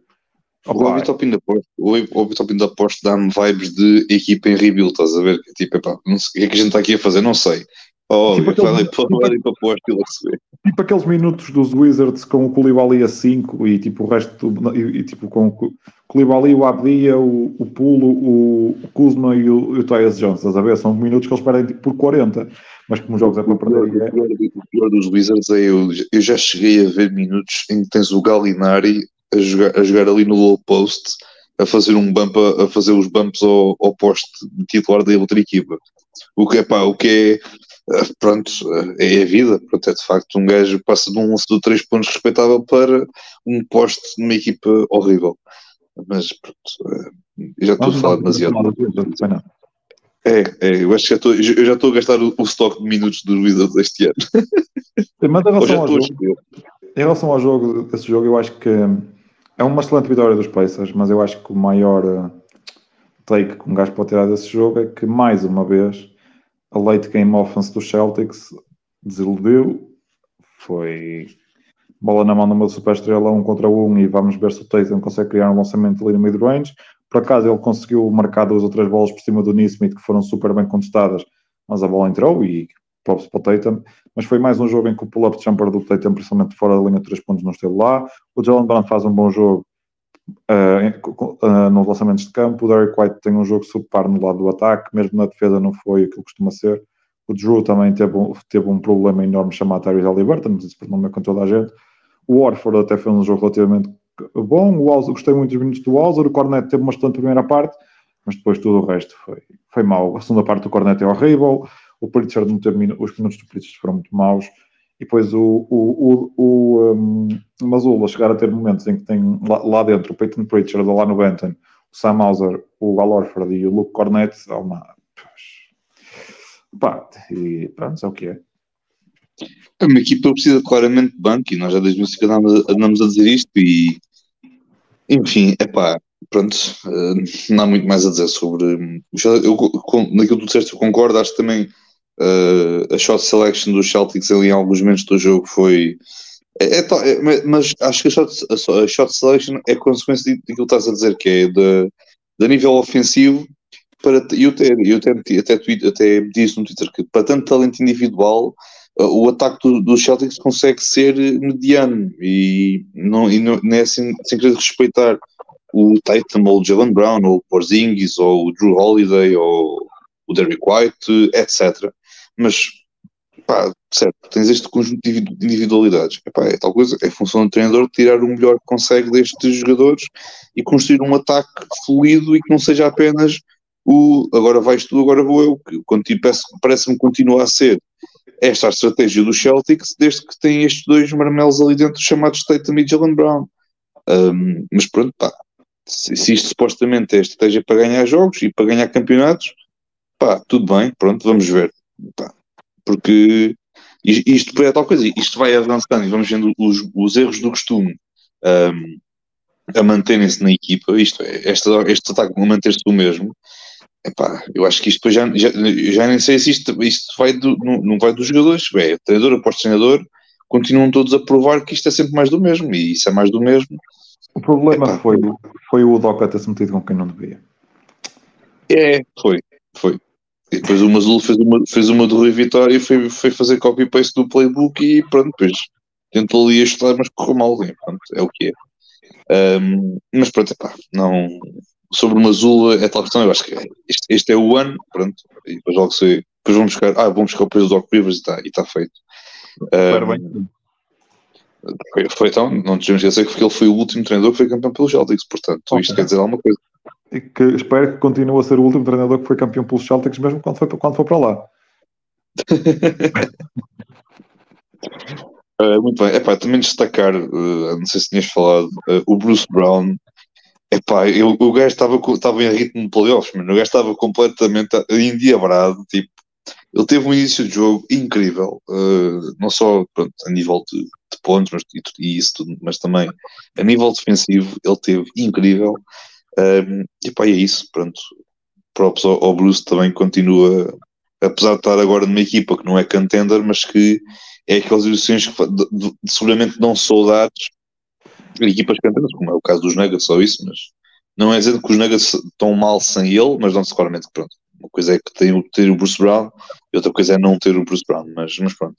O Obitopin da Porsche, o Obitopin da Porsche dá-me vibes de equipa em rebuild, estás a ver? Tipo, epá, não sei, o que é que a gente está aqui a fazer? Não sei. Oh, tipo aquele, vai para, vai para Porsche e logo se vê. Tipo aqueles minutos dos Wizards com o Koulibaly a 5 e tipo o resto, do, e, e, tipo com o Koulibaly, o Abdia, o, o Pulo, o, o Kuzma e o, o Tyus Jones, estás a ver? São minutos que eles perdem tipo, por 40, mas como jogos é para perder. É... O pior dos Wizards é eu, eu já cheguei a ver minutos em que tens o Galinari a jogar, a jogar ali no low post, a fazer um bump, a, a fazer os bumps ao, ao poste titular da outra equipa. O que é pá, o que é eh, pronto, eh, é a vida, pronto, é de facto um gajo passa de um lance de 3 pontos respeitável para um poste numa equipa horrível. Mas pronto, eh, já estou a falar demasiado. É, é, eu acho que já estou, eu já estou a gastar o, o estoque de minutos do Wizards este ano. Mas em relação, ao jogo, em relação ao jogo, esse jogo, eu acho que é uma excelente vitória dos Pacers, mas eu acho que o maior uh, take que um gajo pode tirar desse jogo é que, mais uma vez, a late game offense dos Celtics desiludiu. Foi bola na mão de uma super estrela, um contra um, e vamos ver se o Tatum consegue criar um lançamento ali no mid-range. Por acaso ele conseguiu marcar duas ou três bolas por cima do Nismith que foram super bem contestadas, mas a bola entrou e props para o Tatum, mas foi mais um jogo em que o pull-up jumper do Tatum, principalmente fora da linha de 3 pontos, não esteve lá. O Jalen Brown faz um bom jogo uh, uh, nos lançamentos de campo. O Derek White tem um jogo super no lado do ataque, mesmo na defesa não foi aquilo que costuma ser. O Drew também teve um, teve um problema enorme chamado Tyrese Halliburton, mas isso nome é com toda a gente. O Orford até foi um jogo relativamente bom. O Hauser, gostei muito dos minutos do Hauser. O Cornet teve uma excelente primeira parte, mas depois tudo o resto foi, foi mau. A segunda parte do Cornet é horrível. O Pritchard não teve os minutos do Pritchard foram muito maus. E depois o, o, o, o um, Mazula chegar a ter momentos em que tem lá, lá dentro o Peyton Pritchard, lá no Benton, o Sam Hauser, o Al Orford e o Luke Cornet, é uma. Pá, e pronto, é o que é. É uma equipa precisa claramente de banco e nós já desde o início andamos, andamos a dizer isto e enfim, é pá, pronto, uh, não há muito mais a dizer sobre. Eu, com, naquilo que tu disseste, eu concordo, acho que também uh, a shot selection dos Celtics ali em alguns momentos do jogo foi. É, é, é, mas acho que a shot, a shot selection é consequência daquilo que estás a dizer, que é de, de nível ofensivo. Para, eu até, eu até, até, até, até disse no Twitter que para tanto talento individual, o ataque dos do Celtics consegue ser mediano e não, e não, não é assim, sem querer respeitar o Tatum ou o Jalen Brown ou o Porzingis ou o Drew Holiday ou o Derrick White, etc. Mas, pá, certo, tens este conjunto de individualidades. Epá, é tal coisa, é função do treinador tirar o melhor que consegue destes jogadores e construir um ataque fluido e que não seja apenas o agora vais tu, agora vou eu, que parece-me continua a ser esta a estratégia do Celtics desde que tem estes dois marmelos ali dentro chamados Tatum e Jalen Brown. Um, mas pronto, pá, se, se, isto supostamente é a estratégia para ganhar jogos e para ganhar campeonatos, pá, tudo bem, pronto, vamos ver. Porque isto é tal coisa, isto vai avançando e vamos vendo os, os erros do costume um, a manterem-se na equipa, isto é, este, este ataque a manter-se o mesmo, Epá, eu acho que isto depois já, já, já nem sei se isto, isto vai do, não, não vai dos jogadores, é treinador após treinador, continuam todos a provar que isto é sempre mais do mesmo, e isso é mais do mesmo. O problema foi, foi o Doca ter se metido com quem não devia. É, foi, foi. E depois o Mazul fez uma, fez uma do Rui Vitória e foi, foi fazer copy-paste do playbook e pronto, depois tentou ali ajustar, mas correu mal, pronto, é o que é. Um, mas pronto, epá, não, sobre o Mazula é tal questão, eu acho que este, este é o ano, pronto, e depois logo sei, depois vamos buscar, ah, vamos buscar o preço do Doc Rivers e está e tá feito. Um, foi, foi então, não te esquecer que ele foi o último treinador que foi campeão pelos Celtics, portanto, okay. isto quer dizer alguma coisa. E que espero que continue a ser o último treinador que foi campeão pelos Celtics, mesmo quando, foi, quando para lá. uh, muito bem, epá, também destacar, uh, não sei se tinhas falado, uh, o Bruce Brown Epá, eu, o gajo estava em ritmo de playoffs, mano. O gajo estava completamente endiabrado. Tipo, ele teve um início de jogo incrível, uh, não só pronto, a nível de, de pontos mas, e, e, isso tudo, mas também a nível defensivo ele teve incrível. Um, e pá, é isso, pronto. Props ao, ao Bruce também continua, apesar de estar agora numa equipa que não é contender, mas que é aquelas edições que de, de, seguramente não equipas campeãs, como é o caso dos Nuggets ou isso, mas não é dizer que os Nuggets estão mal sem ele, mas não-se claramente que pronto. Uma coisa é que tem, ter o Bruce Brown e outra coisa é não ter o Bruce Brown, mas, mas pronto.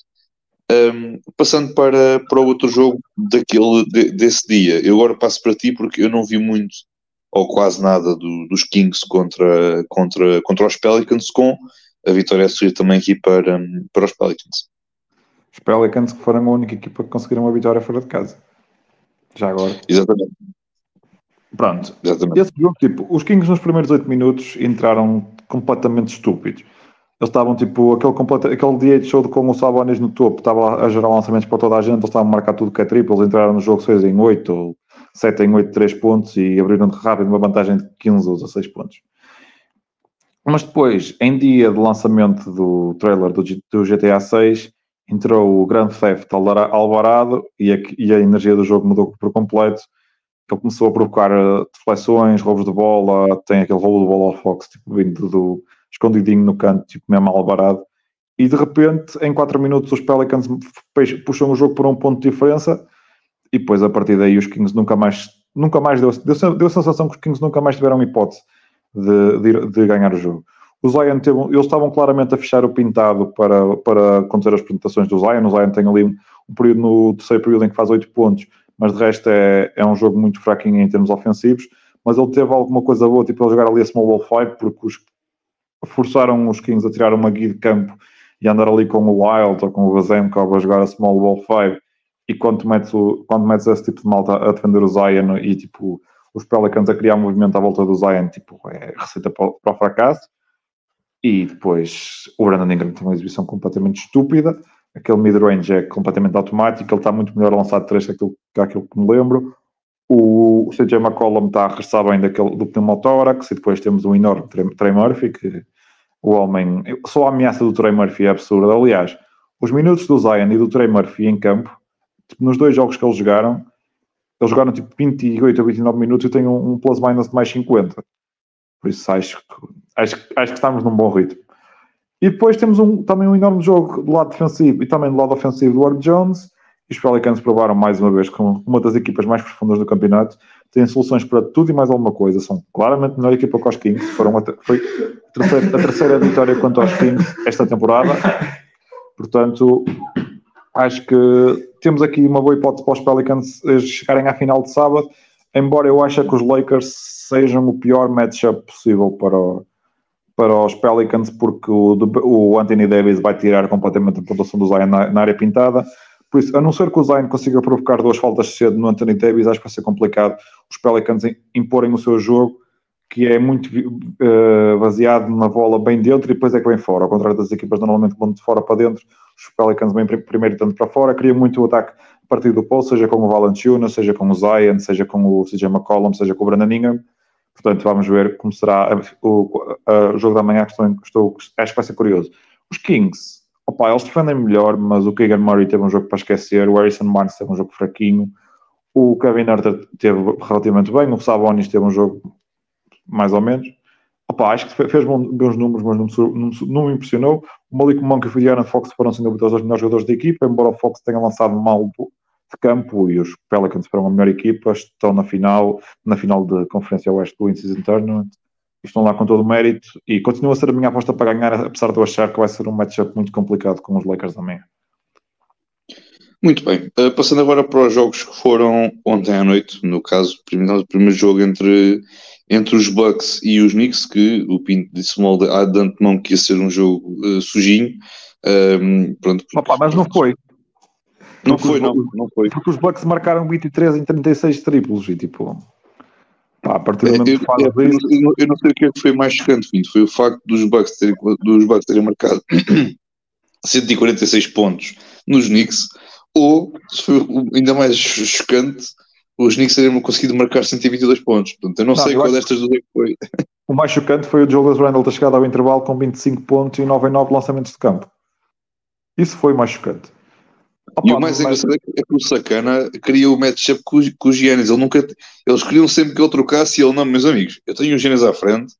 Um, passando para, para o outro jogo daquele, de, desse dia, eu agora passo para ti porque eu não vi muito ou quase nada do, dos Kings contra, contra, contra os Pelicans, com a vitória a seguir também aqui para, para os Pelicans. Os Pelicans que foram a única equipa que conseguiram uma vitória fora de casa já agora. Exatamente. Pronto. Exatamente. Esse jogo, tipo, os Kings nos primeiros 8 minutos entraram completamente estúpidos. Eles estavam tipo, aquele, completo, aquele DH show com o Sabonis no topo, estava a gerar lançamentos para toda a gente, eles estavam a marcar tudo que é triplo, eles entraram no jogo 6 em 8, ou 7 em 8, 3 pontos e abriram rápido uma vantagem de 15 ou 16 pontos. Mas depois, em dia de lançamento do trailer do, do GTA 6, entrou o Grand Theft Alvarado e a, e a energia do jogo mudou por completo. Ele começou a provocar eh, deflexões, roubos de bola, tem aquele roubo de bola ao Fox, tipo, vindo do escondidinho no canto, tipo mesmo Alvarado. E de repente, em 4 minutos, os Pelicans puxam o jogo por um ponto de diferença e depois a partir daí os Kings nunca mais, nunca mais deu, deu, deu a sensação que os Kings nunca mais tiveram hipótese de, de, de ganhar o jogo. O Zion teve, eles estavam claramente a fechar o pintado para, para acontecer as apresentações do Zion. O Zion tem ali um período no terceiro período em que faz 8 pontos, mas de resto é, é um jogo muito fraquinho em termos ofensivos. Mas ele teve alguma coisa boa, tipo ele jogar ali a small ball five, porque os, forçaram os Kings a tirar uma guia de campo e andar ali com o Wild ou com o Vazemkov a jogar a small ball five. E quando metes, o, quando metes esse tipo de malta a defender o Zion e tipo os Pelicans a criar movimento à volta do Zion, tipo, é receita para, para o fracasso. E depois o Brandon Ingram tem uma exibição completamente estúpida. Aquele mid-range é completamente automático. Ele está muito melhor lançado de 3 que aquilo, que aquilo que me lembro. O, o CJ McCollum está a regressar bem daquele, do pneumotórax. E depois temos um enorme Trey Murphy, que o homem. Só a ameaça do Trey Murphy é absurda. Aliás, os minutos do Zion e do Trey Murphy em campo, tipo, nos dois jogos que eles jogaram, eles jogaram tipo 28 ou 29 minutos e eu tenho um, um plus-minus de mais 50. Por isso acho que, acho, acho que estamos num bom ritmo. E depois temos um, também um enorme jogo do lado defensivo e também do lado ofensivo do Ward Jones. E os Pelicans provaram mais uma vez como uma das equipas mais profundas do campeonato. Têm soluções para tudo e mais alguma coisa. São claramente a melhor equipa que os Kings. Foram a, foi a terceira, a terceira vitória quanto aos Kings esta temporada. Portanto, acho que temos aqui uma boa hipótese para os Pelicans chegarem à final de sábado. Embora eu ache que os Lakers sejam o pior matchup possível para, para os Pelicans, porque o, o, Anthony Davis vai tirar completamente a pontuação do Zion na, na, área pintada. Por isso, a não ser que o Zion consiga provocar duas faltas cedo no Anthony Davis, acho que vai ser complicado os Pelicans imporem o seu jogo, que é muito uh, baseado na bola bem dentro e depois é que vem fora. Ao contrário das equipas normalmente vão de fora para dentro, os Pelicans vêm primeiro tanto para fora, cria muito o ataque a partir do post, seja com o Valanciunas, seja com o Zion, seja com o CJ McCollum, seja com o Brandon Ingram. Portanto, vamos ver como será o, o jogo da manhã, que estou, estou, acho que vai ser curioso. Os Kings, opa, eles defendem melhor, mas o Keegan Murray teve um jogo para esquecer, o Harrison Barnes teve um jogo fraquinho, o Kevin Herter teve relativamente bem, o Sabonis teve um jogo mais ou menos. Opa, acho que fez bons números, mas não me, impressionou. O Malik Monk e o Diana Fox foram sendo os dois melhores jogadores da equipa, embora o Fox tenha lançado mal de campo e os Pelicans foram a melhor equipa, estão na final, na final de Conferência Oeste do In-Season Tournament, estão lá com todo o mérito e continua a ser a minha aposta para ganhar, apesar de eu achar que vai ser um matchup muito complicado com os Lakers também. Muito bem, uh, passando agora para os jogos que foram ontem à noite, no caso, o primeiro jogo entre, entre os Bucks e os Knicks, que o Pinto disse mal de, ah, de antemão que ia ser um jogo uh, sujinho. Um, pronto, Opa, mas não foi. Não foi, não, não foi. Porque os Bucks marcaram 23 em 36 triplos e tipo. Pá, a partir do momento eu, que eu, eu, eu, não, eu não sei o que é que foi mais chocante, Pinto. Foi o facto dos Bucks terem, dos Bucks terem marcado 146 pontos nos Knicks, ou, se foi ainda mais chocante, os Knicks terem conseguido marcar 122 pontos. Portanto, eu não, não sei qual destas duas é foi. O mais chocante foi o Julius Randle ter chegado ao intervalo com 25 pontos e 9 em 9 lançamentos de campo. Isso foi o mais chocante. Opa, e o mais engraçado é que, é que o Sacana queria o matchup com, com os Giannis. Ele nunca, eles queriam sempre que ele trocasse e ele, não, meus amigos, eu tenho o Giannis à frente,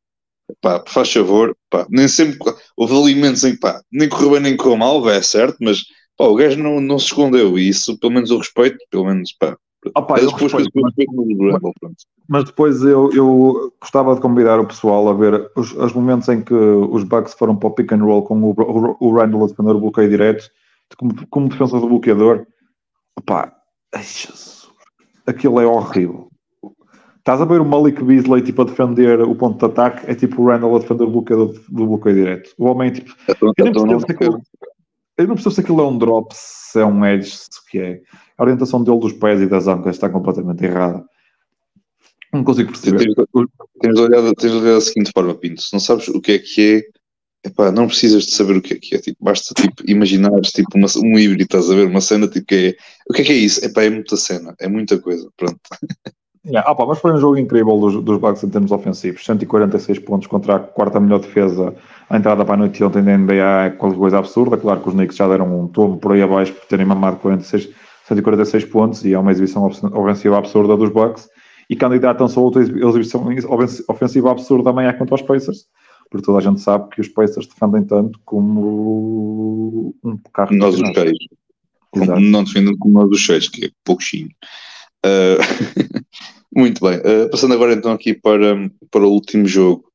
pá, faz favor, pá, nem sempre houve alimentos em pá, nem correu bem nem correu mal, é certo, mas pá, o gajo não, não se escondeu e isso, pelo menos, eu respeito, pelo menos, pá. Opa, eu depois, respeito, mas, mas, depois eu, eu gostava de convidar o pessoal a ver os, os momentos em que os Bucks foram para o pick and roll com o, o, o Randall a defender o bloqueio direto como, como defesa do bloqueador, opá, ai, Jesus, aquilo é horrível. Estás a ver o Malik Beasley tipo, a defender o ponto de ataque, é tipo o Randall a defender o bloqueador do bloqueio direto. O homem, tipo, eu, eu, não percebo se aquilo, eu não percebo se aquilo é um drop, se é um edge, se o que é. A orientação dele dos pés e das ancas está completamente errada. Não consigo perceber. Tens, tens, olhado, tens olhado da seguinte forma, Pinto. Se não sabes o que é que é Epá, não precisas de saber o que é que é, tipo, basta tipo, imaginares tipo, uma, um híbrido, estás a ver, uma cena tipo que é. O que é que é isso? Epá, é muita cena, é muita coisa, pronto. Yeah, opa, mas foi um jogo incrível dos, dos Bucks em termos ofensivos, 146 pontos contra a quarta melhor defesa. A entrada para a noite ontem da NBA é qualquer coisa absurda. Claro que os Knicks já deram um tombo por aí abaixo por terem mamado 46, 146 pontos e é uma exibição ofensiva absurda dos Bucks. E candidatam-se a outra exibição ofensiva absurda amanhã contra os Pacers porque toda a gente sabe que os Pacers defendem tanto como um carro. Nós os Cheios. Não defendem como nós os Cheios, que é pouquinho. Uh, muito bem. Uh, passando agora então aqui para, para o último jogo.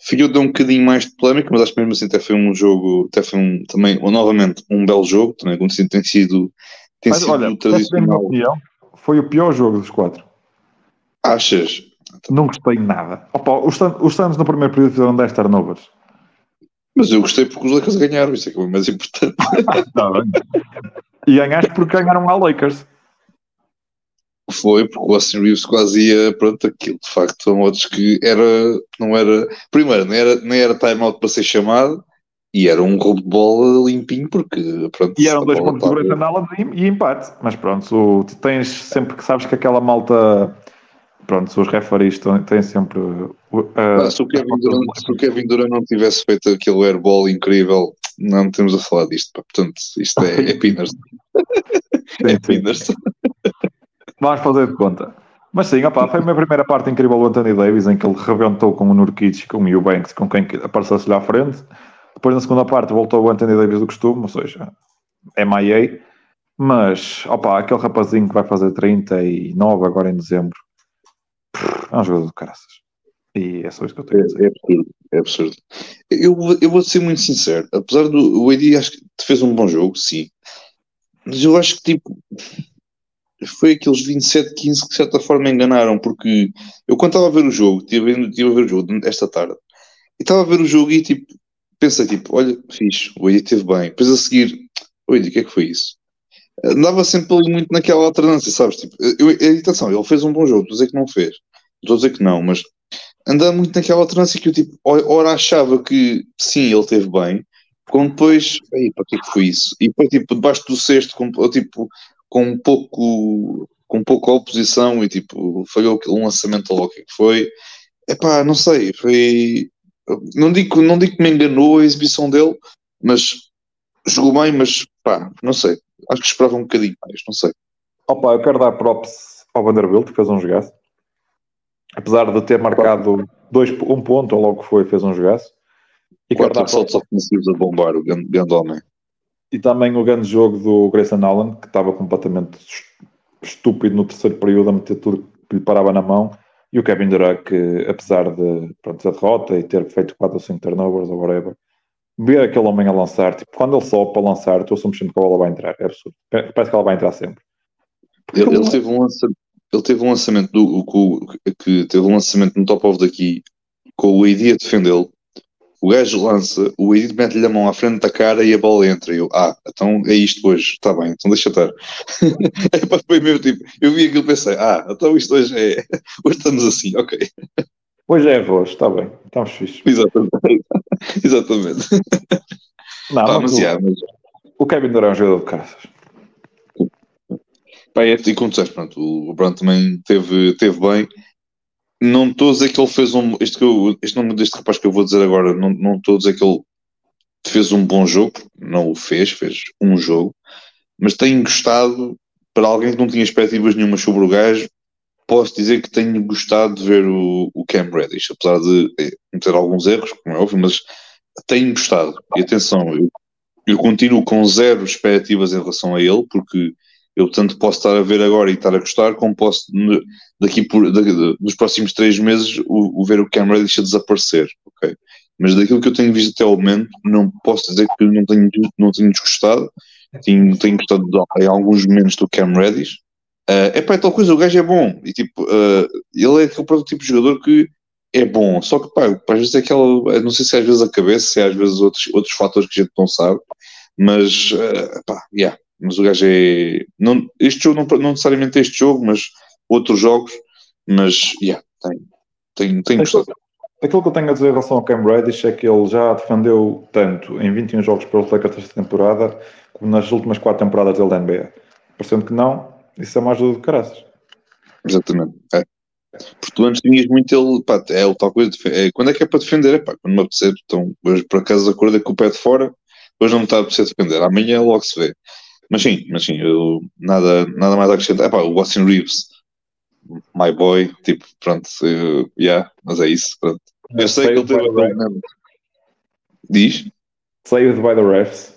Fiou deu um bocadinho mais de polémica, mas acho que mesmo assim até foi um jogo, até foi um, também, novamente, um belo jogo, também como tem sido, tem mas, sido olha, tradicional. Opinião, foi o pior jogo dos quatro. Achas? Não gostei nada. Opa, os, os Suns no primeiro período fizeram 10 turnovers. Mas eu gostei porque os Lakers ganharam, isso é que é o mais importante. Tá e ganhaste porque ganharam a Lakers. Foi, porque o Austin Reeves quase ia, pronto, aquilo de facto são outros que era, não era, primeiro, nem era, nem era timeout para ser chamado, e era um roubo de bola limpinho, porque pronto. E eram dois pontos de segurança na e, e empate, mas pronto, tu tens sempre que sabes que aquela malta pronto, os referees têm sempre. Uh, ah, se, o Kevin Durant, se o Kevin Durant não tivesse feito aquele airball incrível, não temos a falar disto. Portanto, isto é, é pinners. é pinners. Vamos fazer de conta. Mas sim, opa, foi a minha primeira parte incrível do Anthony Davis, em que ele rebentou com o Nurkic, com o Eubanks, com quem apareceu-se-lhe à frente. Depois, na segunda parte, voltou o Anthony Davis do costume, ou seja, MIA. Mas, opa, aquele rapazinho que vai fazer 39 agora em dezembro, é um jogador de caraças. E é só isso que eu tenho a dizer. É, é absurdo. É absurdo. Eu, eu vou ser muito sincero. Apesar do. O AD acho que fez um bom jogo, sim. Mas eu acho que tipo. Foi aqueles 27-15 que de certa forma enganaram, porque eu quando estava a ver o jogo, estive a ver o jogo esta tarde, e estava a ver o jogo e tipo, pensei tipo, olha, fixe, o AD esteve bem. Depois a seguir, o o que é que foi isso? Andava sempre ali muito naquela alternância, sabes? Tipo, eu, atenção, ele fez um bom jogo, estou a dizer que não fez estou a dizer que não, mas andava muito naquela alternância que eu tipo, ora achava que sim, ele teve bem, quando depois, ei, para que é que foi isso? E depois tipo, debaixo do cesto, com, tipo, com pouco com pouca oposição e tipo, falhou um lançamento logo que foi. É pá, não sei, foi. Não digo, não digo que me enganou a exibição dele, mas jogou bem, mas pá, não sei. Acho que esperava um bocadinho mais, não sei. Opa, eu quero dar props ao Vanderbilt, que fez um jogaço apesar de ter marcado dois, um ponto, ou logo foi, fez um jogaço. E Quatro saltos ofensivos a bombar, o grande, grande homem. E também o grande jogo do Grayson Allen, que estava completamente estúpido no terceiro período, a meter tudo que lhe parava na mão. E o Kevin Durant, que apesar de pronto, da derrota e ter feito 4 ou 5 turnovers ou whatever, ver aquele homem a lançar, tipo, quando ele sobe para lançar, tu assumes sempre que a bola vai entrar. É absurdo. Parece que ela vai entrar sempre. Ele, ele, teve um lançamento ele teve um lançamento do, que teve um lançamento no top of daqui com o AD a defendê-lo. O gajo lança, o AD mete-lhe a mão à frente da cara e a bola entra. E eu, ah, então é isto hoje, está bem, então deixa estar. é para foi meu tipo, eu vi aquilo e pensei, ah, então isto hoje é, hoje estamos assim, ok. Hoje é arroz, está bem, estamos fixos. Exatamente. Exatamente. Não, mas, mas, o, mas, o Kevin Durant é um jogador de caças. Pá, é, e como disseste, pronto, o Brown também teve, teve bem. Não estou a dizer que ele fez um. Este, que eu, este nome deste rapaz que eu vou dizer agora, não, estou a dizer que ele fez um bom jogo, não o fez, fez um jogo, mas tenho gostado, para alguém que não tinha expectativas nenhuma sobre o gajo, posso dizer que tenho gostado de ver o, o Cam Reddish, apesar de é, ter alguns erros, como é óbvio, mas tenho gostado. E atenção, eu, eu continuo com zero expectativas em relação a ele, porque eu tanto posso estar a ver agora e estar a gostar, como posso daqui por, daqui, nos próximos três meses o, o ver o Cam Reddish a desaparecer, ok? Mas daquilo que eu tenho visto até ao momento, não posso dizer que não tenho, não tenho desgostado, tenho, tenho gostado em alguns momentos do Cam Reddish. Uh, é para tal coisa, o gajo é bom, e tipo, uh, ele é aquele tipo de jogador que é bom, só que pá, às vezes é aquela, não sei se é às vezes a cabeça, se é às vezes outros, outros fatores que a gente não sabe, mas uh, pá, yeah, mas o gajo é. Não, este jogo, não, não necessariamente este jogo, mas outros jogos, mas yeah, tem, tem, tem gostado. Aquilo que eu tenho a dizer em relação ao Cam Reddish é que ele já defendeu tanto em 21 jogos pelos Lakers desta temporada, como nas últimas 4 temporadas dele da NBA. Parecendo que não, isso é uma ajuda de caraças. Exatamente. É. Porque tu antes tinhas muito ele, pá, é o tal coisa, é, quando é que é para defender? É pá, quando me apetecer, então, hoje por acaso acordei com o pé de fora, hoje não me está a apetecer defender, amanhã logo se vê. Mas sim, mas sim, eu, nada, nada mais a acrescentar. Epá, o Austin Reeves, my boy, tipo, pronto, eu, yeah, mas é isso, pronto. Eu é, sei que ele teve. Diz? Saved by the refs.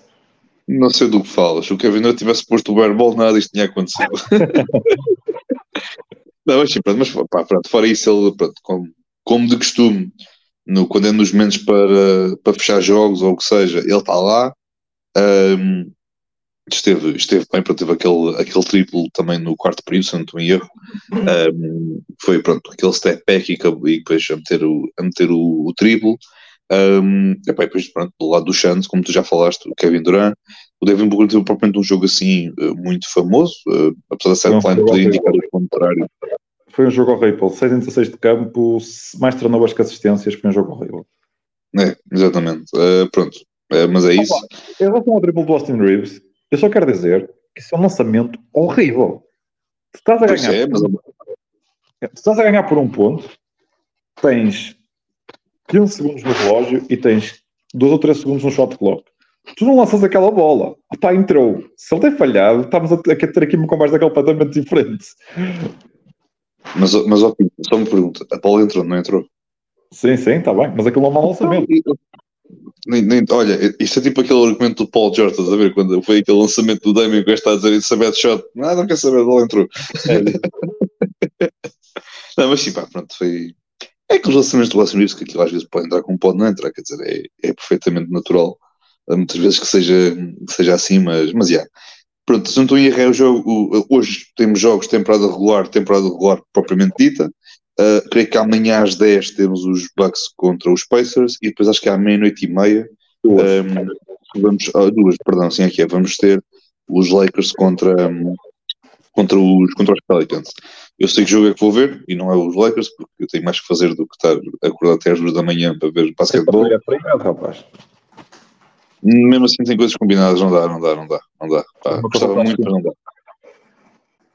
Não sei do que falas. O Kevin não tivesse posto o airball, nada disto tinha acontecido. não, mas sim, pronto, mas pá, pronto, fora isso, ele, pronto, como, como de costume, no, quando é nos momentos para, para fechar jogos ou o que seja, ele está lá. Um, esteve, esteve bem, pronto, teve aquele, aquele triplo também no quarto período, se não estou em erro. Um, foi pronto, aquele step back e, e depois a meter o, a meter o, o triplo. Um, e depois, pronto, do lado do Santos, como tu já falaste, o Kevin Durant, o Devin Booker teve propriamente um jogo assim uh, muito famoso, uh, apesar da sideline poder indicar o contrário. Foi um jogo horrível, 6 em 16 de campo, mais turnovers que assistências, foi um jogo horrível. É, exatamente. Uh, pronto, mas é isso. Em relação ao dribble do Austin Reeves, eu só quero dizer que isso é um lançamento horrível. Tu estás a ganhar. É, mas... Tu estás a ganhar por um ponto, tens 15 segundos no relógio e tens 2 ou 3 segundos no shot clock. Tu não lanças aquela bola. Pá, entrou. Se ele tem falhado, estamos a ter aqui uma conversa completamente diferente. Mas, mas ó, só me pergunta, a bola entrou, não entrou? Sim, sim, está bem, mas aquilo é um mau lançamento. Nem, nem, olha, isto é tipo aquele argumento do Paul George, estás a ver? Quando foi aquele lançamento do Damien que está a dizer isso a shot, nada, não quer saber, a bola entrou. É. não, mas sim, pá, pronto, foi, é que os lançamentos do Reeves, que aquilo às vezes pode entrar como pode não entrar, quer dizer, é, é perfeitamente natural. Muitas vezes que seja, que seja assim, mas, mas yeah. Pronto, se não estou erro, é o jogo, hoje temos jogos temporada regular, temporada regular propriamente dita. Uh, creio que amanhã às 10 temos os Bucks contra os Pacers e depois acho que à meia-noite e meia duas. Um, vamos, ah, duas, perdão, sim, aqui é, vamos ter os Lakers contra, um, contra, os, contra os Pelicans. Eu sei que jogo é que vou ver e não é os Lakers, porque eu tenho mais que fazer do que estar acordado até às duas da manhã para ver basquetebol. É rapaz. Mesmo assim tem coisas combinadas, não dá, não dá, não dá, não dá. Pá, gostava muito, mas não dá.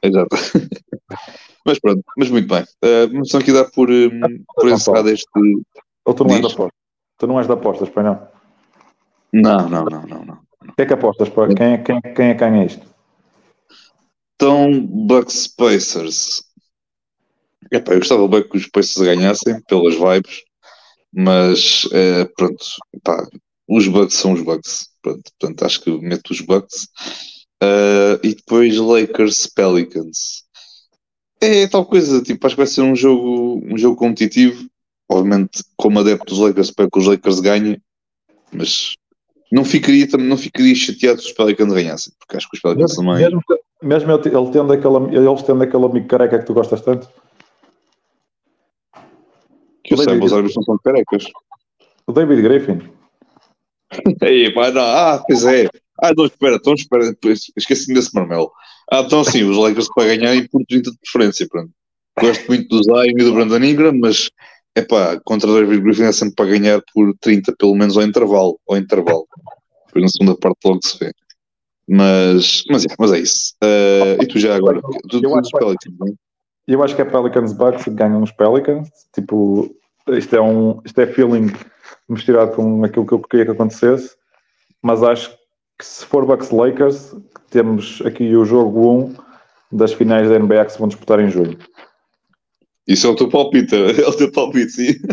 Exato. mas pronto, mas muito bem. Uh, vamos aqui dar por, um, por encerrado este. Ou tu não és da aposta? Tu não és da apostas, pai não? Não, não, não, não. não. O que é que apostas? Pá? Quem, é, quem, quem é que ganha isto? Então, Bucks Pacers. Epá, eu gostava bem que os Pacers ganhassem pelas vibes, mas é, pronto, pá, os Bucks são os Bucks. Pronto, portanto, acho que meto os Bucks. Uh, e depois Lakers Pelicans. É tal coisa, tipo, acho que vai ser um jogo, um jogo competitivo. Obviamente, como adepto dos Lakers, espero que os Lakers ganhem, mas não ficaria, não ficaria chateado se os Pelicans ganhassem, porque acho que os Pelicans mesmo, também. Mesmo, mesmo ele tendo aquele, eles tendo aquele amigo careca que tu gostas tanto. Que eu sei, os árbitros não são carecas. O David Griffin. Aí, pá, não. Ah, pois é. Ah, não, espera, então espera, esqueci-me desse marmelo. Ah, então sim, os Lakers para ganharem por 30 de preferência, pronto. Gosto muito do Zion e do Brandon Ingram, mas é pá, contra David Griffin é sempre para ganhar por 30, pelo menos ao intervalo, ao intervalo. Depois na segunda parte logo se vê. Mas, mas, é, mas é isso. Uh, e tu já agora? Tu, eu, acho, Pelicans, não? É? eu acho que é Pelicans Bucks e ganham os Pelicans. Tipo, isto é um isto é feeling misturado com aquilo que eu queria que acontecesse. Mas acho que se for Bucks Lakers, temos aqui o jogo 1 das finais da NBA que se vão disputar em julho. Isso é o teu palpite, é o teu palpite, sim.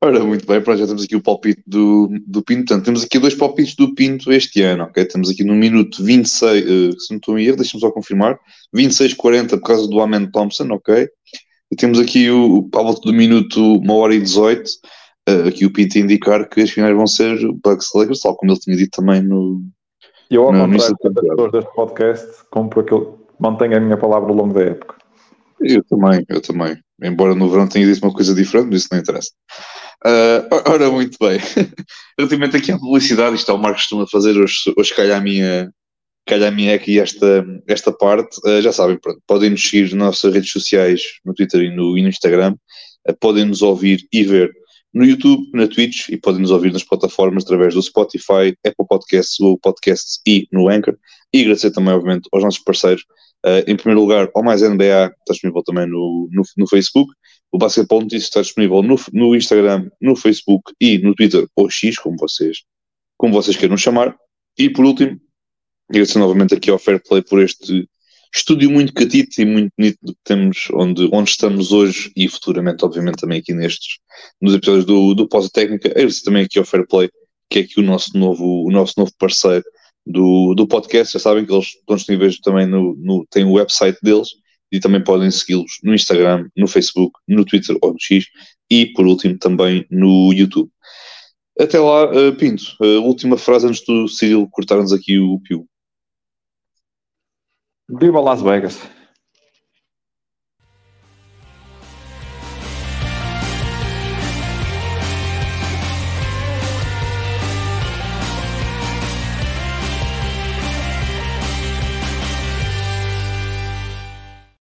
Ora, muito bem, pronto, já temos aqui o palpite do, do Pinto. Portanto, temos aqui dois palpites do Pinto este ano, ok? Temos aqui no minuto 26, uh, se não estou em erro, deixa-me só confirmar, 26-40 por causa do Amen Thompson, ok? E temos aqui o, à volta do minuto 1 hora e 18, uh, aqui o Pinto indicar que as finais vão ser Bucks Lakers, tal como ele tinha dito também no. Eu, ao no, contrário das pessoas deste podcast, compro aquele, mantenho a minha palavra ao longo da época. Eu também, eu também. Embora no verão tenha dito uma coisa diferente, mas isso não interessa. Uh, ora, muito bem. Relativamente aqui à publicidade, isto é o Marcos costuma fazer, hoje, hoje calha a minha, calha a minha aqui esta, esta parte. Uh, já sabem, pronto, podem nos seguir nas nossas redes sociais, no Twitter e no, e no Instagram. Uh, podem nos ouvir e ver no YouTube, na Twitch e podem nos ouvir nas plataformas através do Spotify, Apple Podcasts, Google Podcasts e no Anchor. E agradecer também, obviamente, aos nossos parceiros Uh, em primeiro lugar, ao mais NBA está disponível também no, no, no Facebook. O Basketball Notícias está disponível no, no, Instagram, no Facebook e no Twitter, ou X, como vocês, como vocês queiram chamar. E por último, agradecer novamente aqui ao Fair Play por este estúdio muito catito e muito bonito que temos, onde, onde estamos hoje e futuramente, obviamente, também aqui nestes, nos episódios do, do Pausa Técnica. Agradecer também aqui ao Fair Play, que é aqui o nosso novo, o nosso novo parceiro do, do podcast, já sabem que eles estão disponíveis também no, no tem o website deles e também podem segui-los no Instagram, no Facebook, no Twitter ou no X e, por último, também no YouTube. Até lá, uh, Pinto, a última frase antes do Cyril cortar-nos aqui o pio. Viva Las Vegas!